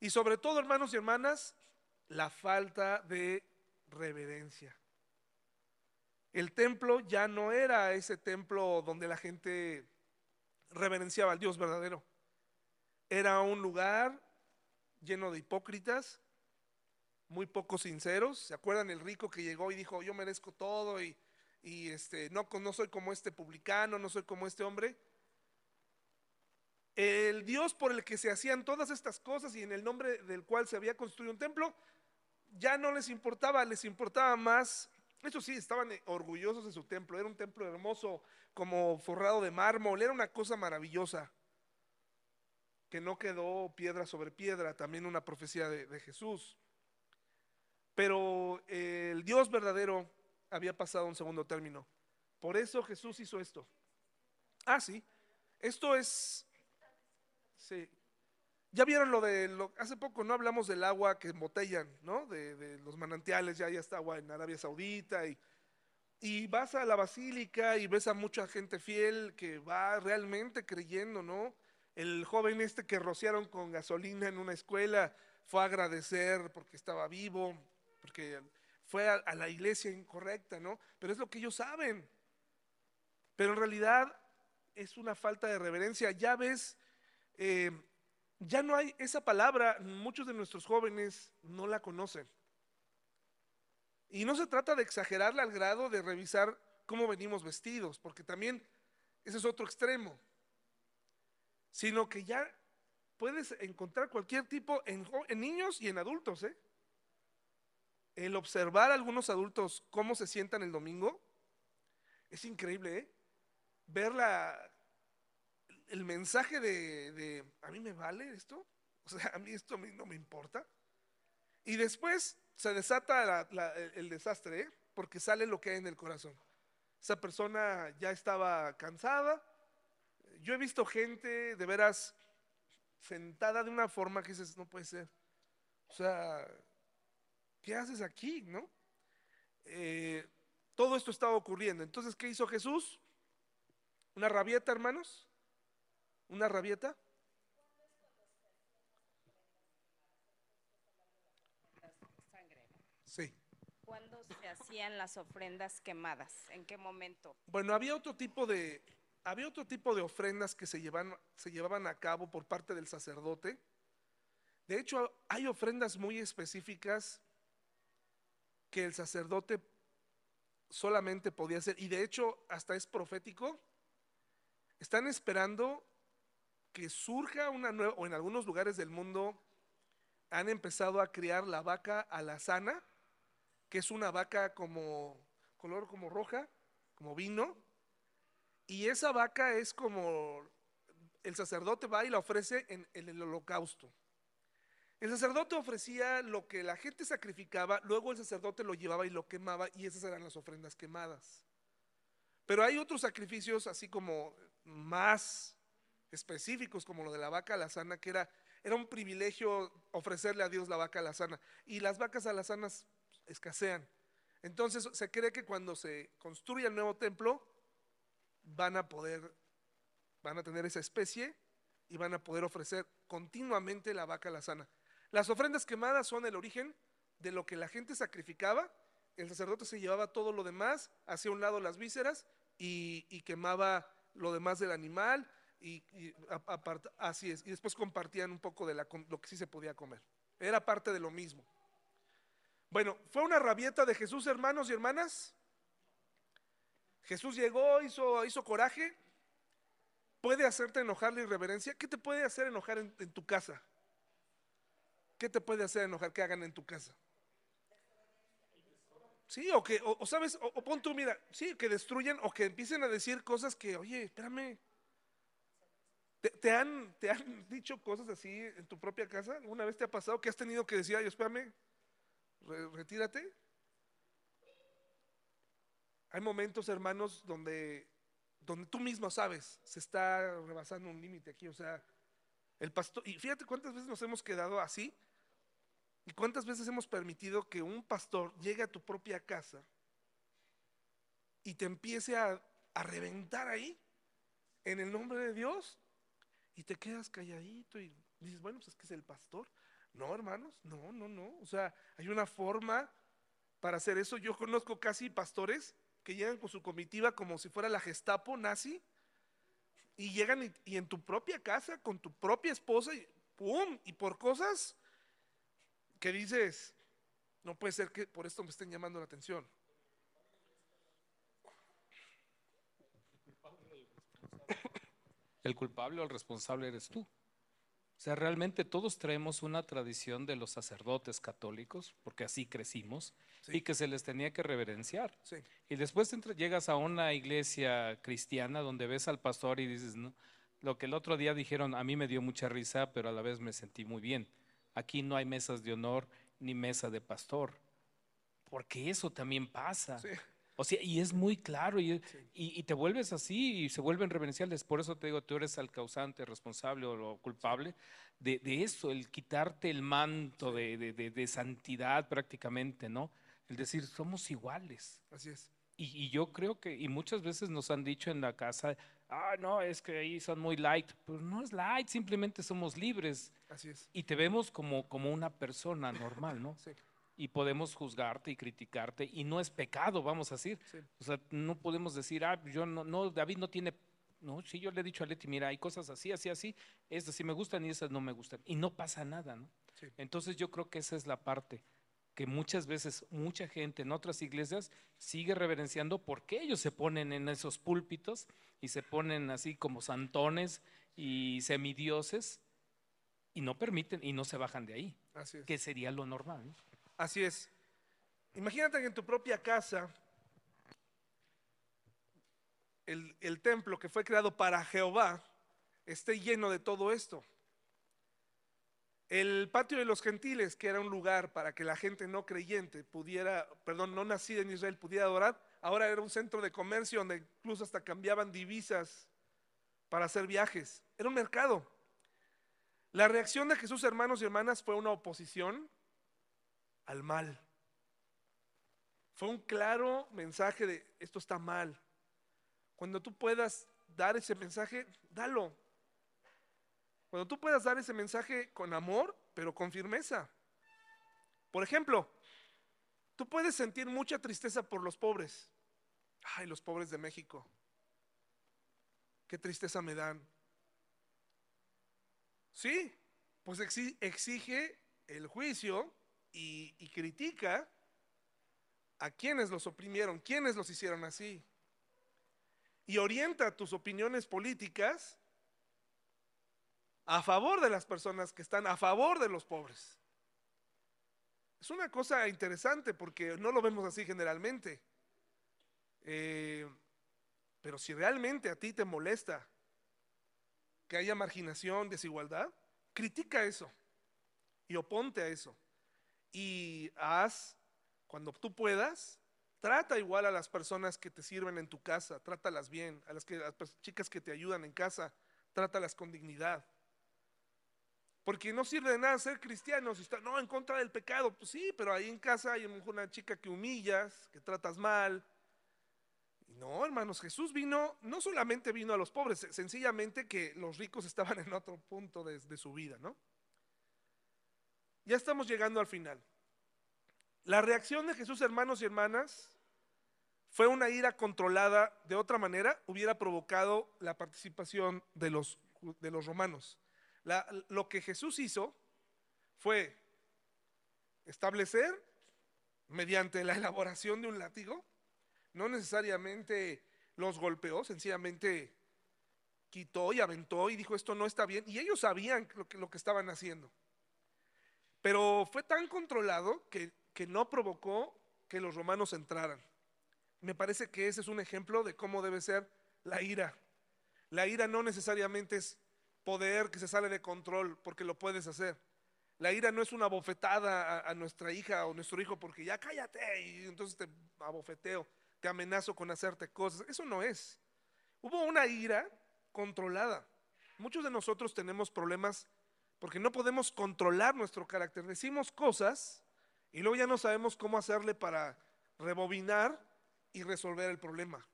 Speaker 1: Y sobre todo, hermanos y hermanas, la falta de reverencia. El templo ya no era ese templo donde la gente reverenciaba al Dios verdadero. Era un lugar lleno de hipócritas, muy poco sinceros. ¿Se acuerdan el rico que llegó y dijo, yo merezco todo y, y este, no, no soy como este publicano, no soy como este hombre? El Dios por el que se hacían todas estas cosas y en el nombre del cual se había construido un templo, ya no les importaba, les importaba más. Eso sí, estaban eh, orgullosos de su templo. Era un templo hermoso, como forrado de mármol. Era una cosa maravillosa. Que no quedó piedra sobre piedra, también una profecía de, Jesús. Pero eh, el Dios verdadero había pasado un segundo término. Por eso Jesús hizo esto. Ah, sí. Esto es... Sí. Ya vieron lo de... Lo, hace poco no hablamos del agua que embotellan, ¿no? De, los manantiales, ya hay agua en Arabia Saudita y, vas a la basílica y ves a mucha gente fiel que va realmente creyendo, ¿no? El joven este que rociaron con gasolina en una escuela fue a agradecer porque estaba vivo, porque fue a, a la iglesia incorrecta, ¿no? Pero es lo que ellos saben. Pero en realidad es una falta de reverencia. Ya ves, eh, ya no hay esa palabra, muchos de nuestros jóvenes no la conocen. Y no se trata de exagerarla al grado de revisar cómo venimos vestidos, porque también ese es otro extremo, sino que ya puedes encontrar cualquier tipo en, niños y en adultos. ¿eh? El observar a algunos adultos cómo se sientan el domingo es increíble. ¿eh? Ver la, el mensaje de, ¿a mí me vale esto? O sea, a mí esto no me importa. Y después se desata el desastre, ¿eh? porque sale lo que hay en el corazón. Esa persona ya estaba cansada. Yo he visto gente de veras sentada de una forma que dices, no puede ser. O sea, ¿qué haces aquí, no? Eh, todo esto estaba ocurriendo. Entonces, ¿qué hizo Jesús? ¿Una rabieta, hermanos? ¿Una rabieta? Sí.
Speaker 9: ¿Cuándo se hacían las ofrendas quemadas? ¿En qué momento?
Speaker 1: Bueno, había otro tipo de, había otro tipo de ofrendas que se, llevan, se llevaban a cabo por parte del sacerdote. De hecho, hay ofrendas muy específicas que el sacerdote solamente podía hacer, y de hecho hasta es profético. Están esperando que surja una nueva, o en algunos lugares del mundo han empezado a criar la vaca alazana, que es una vaca como color como roja, como vino, y esa vaca es como el sacerdote va y la ofrece en, en el holocausto. El sacerdote ofrecía lo que la gente sacrificaba, luego el sacerdote lo llevaba y lo quemaba, y esas eran las ofrendas quemadas. Pero hay otros sacrificios así como más específicos, como lo de la vaca alazana, que era, era un privilegio ofrecerle a Dios la vaca alazana. Y las vacas alazanas escasean. Entonces se cree que cuando se construya el nuevo templo, van a poder, van a tener esa especie y van a poder ofrecer continuamente la vaca alazana. Las ofrendas quemadas son el origen de lo que la gente sacrificaba. El sacerdote se llevaba todo lo demás, hacía un lado las vísceras y quemaba lo demás del animal. Y, así es. Y después compartían un poco de lo que sí se podía comer. Era parte de lo mismo. Bueno, fue una rabieta de Jesús, hermanos y hermanas. Jesús llegó, hizo, hizo coraje. ¿Puede hacerte enojar la irreverencia? ¿Qué te puede hacer enojar en, tu casa? ¿Qué te puede hacer enojar que hagan en tu casa? Sí, o que, o, o sabes, o, o pon tú, mira, sí, que destruyan o que empiecen a decir cosas que, oye, espérame. ¿Te, han, ¿Te han dicho cosas así en tu propia casa? ¿Alguna vez te ha pasado que has tenido que decir, ay, espérame, re- retírate? Hay momentos, hermanos, donde, donde tú mismo sabes, se está rebasando un límite aquí, o sea, el pastor, y fíjate cuántas veces nos hemos quedado así, y cuántas veces hemos permitido que un pastor llegue a tu propia casa y te empiece a, a reventar ahí, en el nombre de Dios, y te quedas calladito y dices, bueno, pues es que es el pastor. No, hermanos, no, no, no. O sea, hay una forma para hacer eso. Yo conozco casi pastores que llegan con su comitiva como si fuera la Gestapo nazi y llegan y, y en tu propia casa con tu propia esposa y ¡pum! Y por cosas que dices, no puede ser que por esto me estén llamando la atención.
Speaker 2: El culpable o el responsable eres tú. O sea, realmente todos traemos una tradición de los sacerdotes católicos, porque así crecimos,
Speaker 1: Sí.
Speaker 2: y que se les tenía que reverenciar.
Speaker 1: Sí.
Speaker 2: Y después llegas a una iglesia cristiana donde ves al pastor y dices, no, lo que el otro día dijeron, a mí me dio mucha risa, pero a la vez me sentí muy bien. Aquí no hay mesas de honor ni mesa de pastor, porque eso también pasa.
Speaker 1: Sí.
Speaker 2: O sea, y es muy claro, y, y- y te vuelves así y se vuelven reverenciales. Por eso te digo, tú eres el causante, responsable o culpable de, de eso, el quitarte el manto de, de- de- santidad prácticamente, ¿no? El decir, somos iguales.
Speaker 1: Así es.
Speaker 2: Y, y yo creo que, y muchas veces nos han dicho en la casa, ah, no, es que ahí son muy light. Pues no es light, simplemente somos libres
Speaker 1: Así es.
Speaker 2: y te vemos como, como una persona normal, ¿no?
Speaker 1: Sí.
Speaker 2: Y podemos juzgarte y criticarte y no es pecado, vamos a decir.
Speaker 1: Sí.
Speaker 2: O sea, no podemos decir, ah, yo no, no, David no tiene, no, sí, yo le he dicho a Leti, mira, hay cosas así, así, así, estas sí me gustan y esas no me gustan. Y no pasa nada, ¿no?
Speaker 1: Sí.
Speaker 2: Entonces yo creo que esa es la parte que muchas veces mucha gente en otras iglesias sigue reverenciando porque ellos se ponen en esos púlpitos y se ponen así como santones y semidioses y no permiten y no se bajan de ahí,
Speaker 1: Así es.
Speaker 2: que sería lo normal. ¿no?
Speaker 1: Así es. Imagínate que en tu propia casa, el, templo que fue creado para Jehová esté lleno de todo esto. El patio de los gentiles, que era un lugar para que la gente no creyente pudiera, perdón, no nacida en Israel pudiera adorar, ahora era un centro de comercio donde incluso hasta cambiaban divisas para hacer viajes. Era un mercado. La reacción de Jesús, hermanos y hermanas, fue una oposición al mal. Fue un claro mensaje de esto está mal. Cuando tú puedas dar ese mensaje, dalo. Cuando tú puedas dar ese mensaje con amor, pero con firmeza. Por ejemplo, tú puedes sentir mucha tristeza por los pobres. Ay, los pobres de México. Qué tristeza me dan. Sí, pues exi- exige el juicio y, critica a quienes los oprimieron, quienes los hicieron así. Y orienta tus opiniones políticas a favor de las personas que están a favor de los pobres. Es una cosa interesante porque no lo vemos así generalmente. Eh, pero si realmente a ti te molesta que haya marginación, desigualdad, critica eso y oponte a eso. Y haz, cuando tú puedas, trata igual a las personas que te sirven en tu casa, trátalas bien, a las, que, las chicas que te ayudan en casa, trátalas con dignidad. Porque no sirve de nada ser cristiano si está, no, en contra del pecado. Pues sí, pero ahí en casa hay una chica que humillas, que tratas mal. No, hermanos, Jesús vino, no solamente vino a los pobres, se- sencillamente que los ricos estaban en otro punto de su vida, ¿no? Ya estamos llegando al final. La reacción de Jesús, hermanos y hermanas, fue una ira controlada de otra manera, hubiera provocado la participación de los, de los romanos. Lo que Jesús hizo fue establecer, mediante la elaboración de un látigo, no necesariamente los golpeó, sencillamente quitó y aventó y dijo esto no está bien. Y ellos sabían lo que, lo que estaban haciendo. Pero fue tan controlado que, que no provocó que los romanos entraran. Me parece que ese es un ejemplo de cómo debe ser la ira. La ira no necesariamente es poder que se sale de control porque lo puedes hacer. La ira no es una bofetada a, nuestra hija o nuestro hijo porque ya cállate y entonces te abofeteo, te amenazo con hacerte cosas. Eso no es. Hubo una ira controlada. Muchos de nosotros tenemos problemas porque no podemos controlar nuestro carácter. Decimos cosas y luego ya no sabemos cómo hacerle para rebobinar y resolver el problema.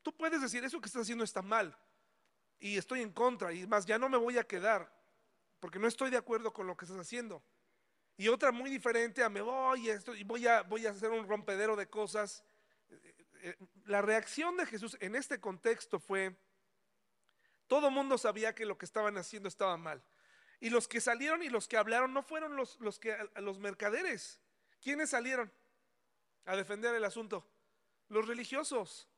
Speaker 1: Tú puedes decir, eso que estás haciendo está mal y estoy en contra y más, ya no me voy a quedar porque no estoy de acuerdo con lo que estás haciendo. Y otra muy diferente a me voy y voy a, voy a hacer un rompedero de cosas. Eh, eh, La reacción de Jesús en este contexto fue, todo mundo sabía que lo que estaban haciendo estaba mal. Y los que salieron y los que hablaron no fueron los, los, que, los mercaderes. ¿Quiénes salieron a defender el asunto? Los religiosos.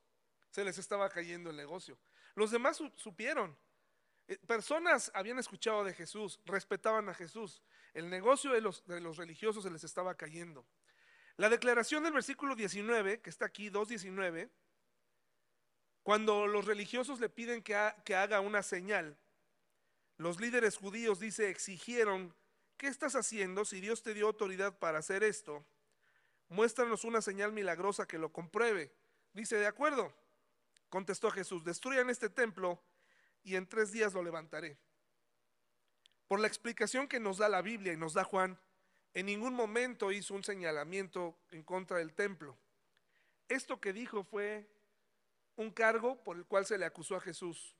Speaker 1: Se les estaba cayendo el negocio. Los demás su- supieron. Eh, Personas habían escuchado de Jesús, respetaban a Jesús. El negocio de los, de los religiosos se les estaba cayendo. La declaración del versículo 19, que está aquí, 2.19, cuando los religiosos le piden que, que haga una señal, los líderes judíos, dice, exigieron, ¿qué estás haciendo si Dios te dio autoridad para hacer esto? muéstranos una señal milagrosa que lo compruebe. Dice, de acuerdo. Contestó Jesús, destruyan este templo y en tres días lo levantaré. Por la explicación que nos da la Biblia y nos da Juan, en ningún momento hizo un señalamiento en contra del templo. Esto que dijo fue un cargo por el cual se le acusó a Jesús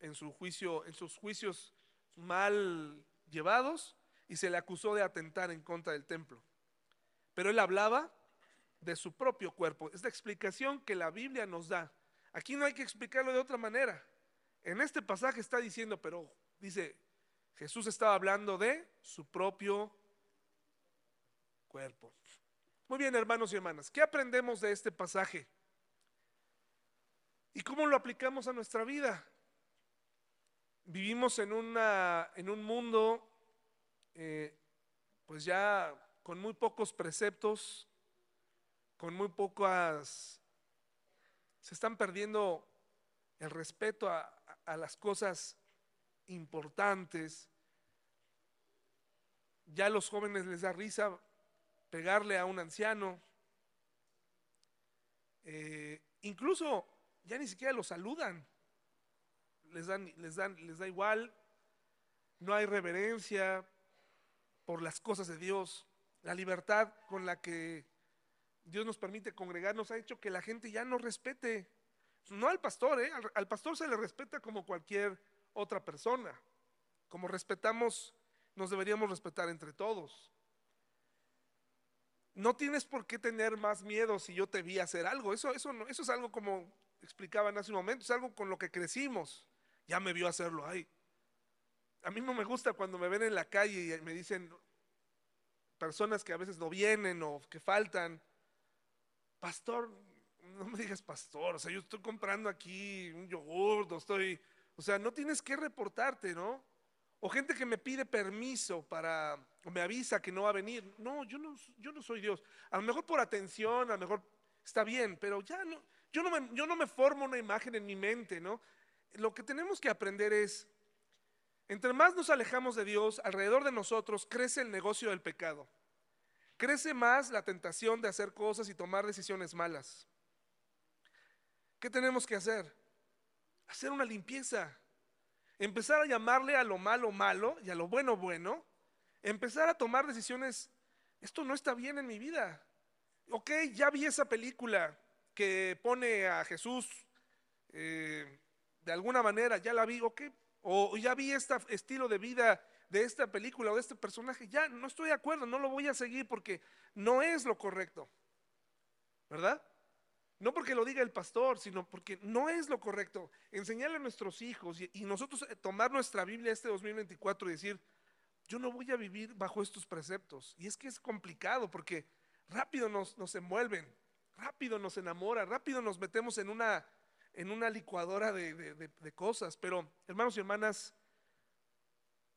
Speaker 1: en sus juicios mal llevados y se le acusó de atentar en contra del templo. Pero él hablaba de su propio cuerpo. Es la explicación que la Biblia nos da. Aquí no hay que explicarlo de otra manera. En este pasaje está diciendo, pero dice, Jesús estaba hablando de su propio cuerpo. Muy bien, hermanos y hermanas, ¿qué aprendemos de este pasaje? ¿Y cómo lo aplicamos a nuestra vida? Vivimos en, una, en un mundo, eh, pues ya con muy pocos preceptos, con muy pocas, se están perdiendo el respeto a, las cosas importantes. Ya a los jóvenes les da risa pegarle a un anciano. Eh, incluso ya ni siquiera lo saludan. Les, dan, les, dan, les da igual. No hay reverencia por las cosas de Dios. La libertad con la que Dios nos permite congregarnos ha hecho que la gente ya no respete. No al pastor, ¿eh? al, pastor se le respeta como cualquier otra persona. Como respetamos, nos deberíamos respetar entre todos. No tienes por qué tener más miedo si yo te vi hacer algo. Eso, eso, no, eso es algo como explicaban hace un momento, es algo con lo que crecimos. Ya me vio hacerlo ahí. A mí no me gusta cuando me ven en la calle y me dicen personas que a veces no vienen o que faltan. Pastor, no me digas pastor, o sea, yo estoy comprando aquí un yogur, estoy, o sea, no tienes que reportarte, ¿no? O gente que me pide permiso para, o me avisa que no va a venir. No, yo no, yo no soy Dios. A lo mejor por atención, a lo mejor está bien, pero ya no, yo no, me, yo no me formo una imagen en mi mente, ¿no? Lo que tenemos que aprender es, entre más nos alejamos de Dios, alrededor de nosotros crece el negocio del pecado. Crece más la tentación de hacer cosas y tomar decisiones malas. ¿Qué tenemos que hacer? Hacer una limpieza. Empezar a llamarle a lo malo malo y a lo bueno bueno. Empezar a tomar decisiones. Esto no está bien en mi vida. Ok, ya vi esa película que pone a Jesús eh, de alguna manera, ya la vi. O ya vi este estilo de vida de esta película o de este personaje. Ya no estoy de acuerdo, no lo voy a seguir porque no es lo correcto. ¿Verdad? No porque lo diga el pastor, sino porque no es lo correcto. Enseñarle a nuestros hijos y, nosotros eh, tomar nuestra Biblia este 2024 y decir, yo no voy a vivir bajo estos preceptos. Y es que es complicado porque rápido nos, nos envuelven, rápido nos enamora, rápido nos metemos en una, en una licuadora de, de cosas. Pero, hermanos y hermanas,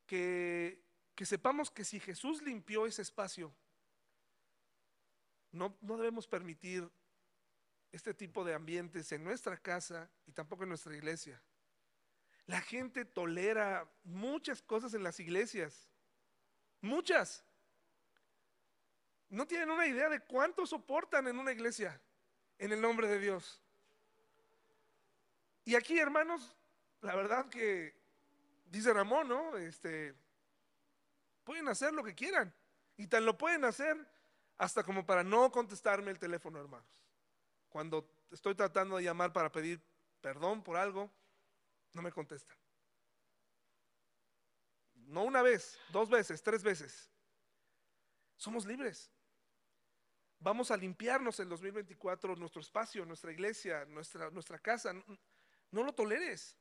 Speaker 1: que, que, sepamos que si Jesús limpió ese espacio, no, no debemos permitir este tipo de ambientes en nuestra casa y tampoco en nuestra iglesia. La gente tolera muchas cosas en las iglesias, muchas. No tienen una idea de cuánto soportan en una iglesia en el nombre de Dios. Y aquí, hermanos, la verdad que dice Ramón, ¿no? Este pueden hacer lo que quieran y tan lo pueden hacer hasta como para no contestarme el teléfono, hermanos. Cuando estoy tratando de llamar para pedir perdón por algo, no me contestan. No una vez, dos veces, tres veces. Somos libres. Vamos a limpiarnos en 2024 nuestro espacio, nuestra iglesia, nuestra, nuestra casa. No, lo toleres.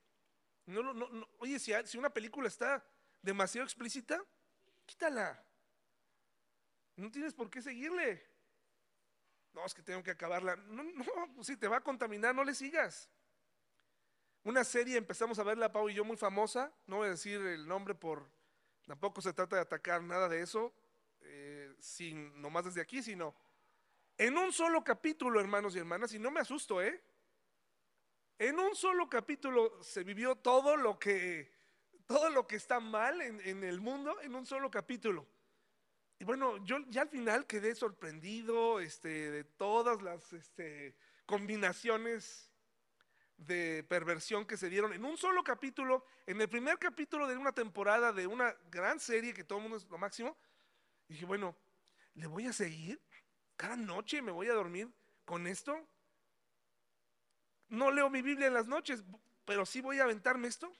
Speaker 1: No, oye, si, una película está demasiado explícita, quítala. No tienes por qué seguirle. No, es que tengo que acabarla. No, no, pues si te va a contaminar, no le sigas. Una serie empezamos a verla, Pau y yo, muy famosa. No voy a decir el nombre por. Tampoco se trata de atacar nada de eso, eh, sin, nomás desde aquí, sino en un solo capítulo, hermanos y hermanas, y no me asusto, ¿eh? En un solo capítulo se vivió todo lo que, todo lo que está mal en, en el mundo, en un solo capítulo. y bueno, yo ya al final quedé sorprendido este, de todas las este, combinaciones de perversión que se dieron en un solo capítulo, en el primer capítulo de una temporada de una gran serie que todo el mundo es lo máximo. Y dije, bueno, ¿le voy a seguir? Cada noche me voy a dormir con esto. No leo mi Biblia en las noches, pero sí voy a aventarme esto.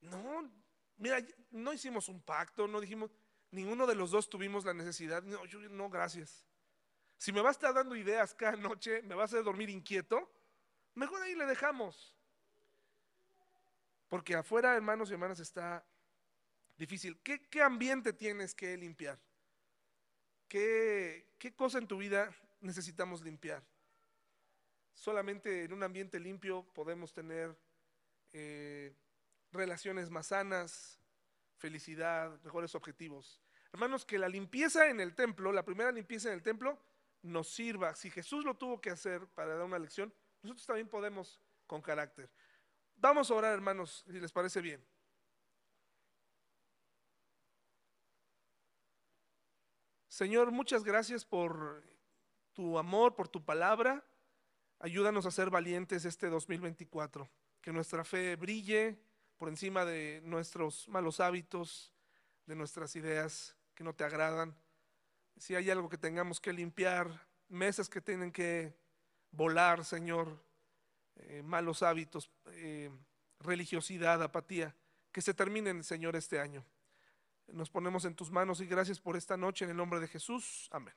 Speaker 1: No, mira, no hicimos un pacto, no dijimos, ninguno de los dos tuvimos la necesidad. No, no, gracias. Si me va a estar dando ideas cada noche, me va a dormir inquieto, mejor ahí le dejamos. Porque afuera, hermanos y hermanas, está difícil. ¿Qué, ambiente tienes que limpiar? ¿Qué, ¿Qué cosa en tu vida necesitamos limpiar? Solamente en un ambiente limpio podemos tener eh, relaciones más sanas, felicidad, mejores objetivos. Hermanos, que la limpieza en el templo, la primera limpieza en el templo, nos sirva. Si Jesús lo tuvo que hacer para dar una lección, nosotros también podemos con carácter. Vamos a orar, hermanos, si les parece bien. Señor, muchas gracias por tu amor, por tu palabra. Ayúdanos a ser valientes este 2024. Que nuestra fe brille por encima de nuestros malos hábitos, de nuestras ideas que no te agradan. Si hay algo que tengamos que limpiar, mesas que tienen que volar, Señor, eh, malos hábitos, eh, religiosidad, apatía, que se terminen, Señor, este año. Nos ponemos en tus manos y gracias por esta noche en el nombre de Jesús. Amén.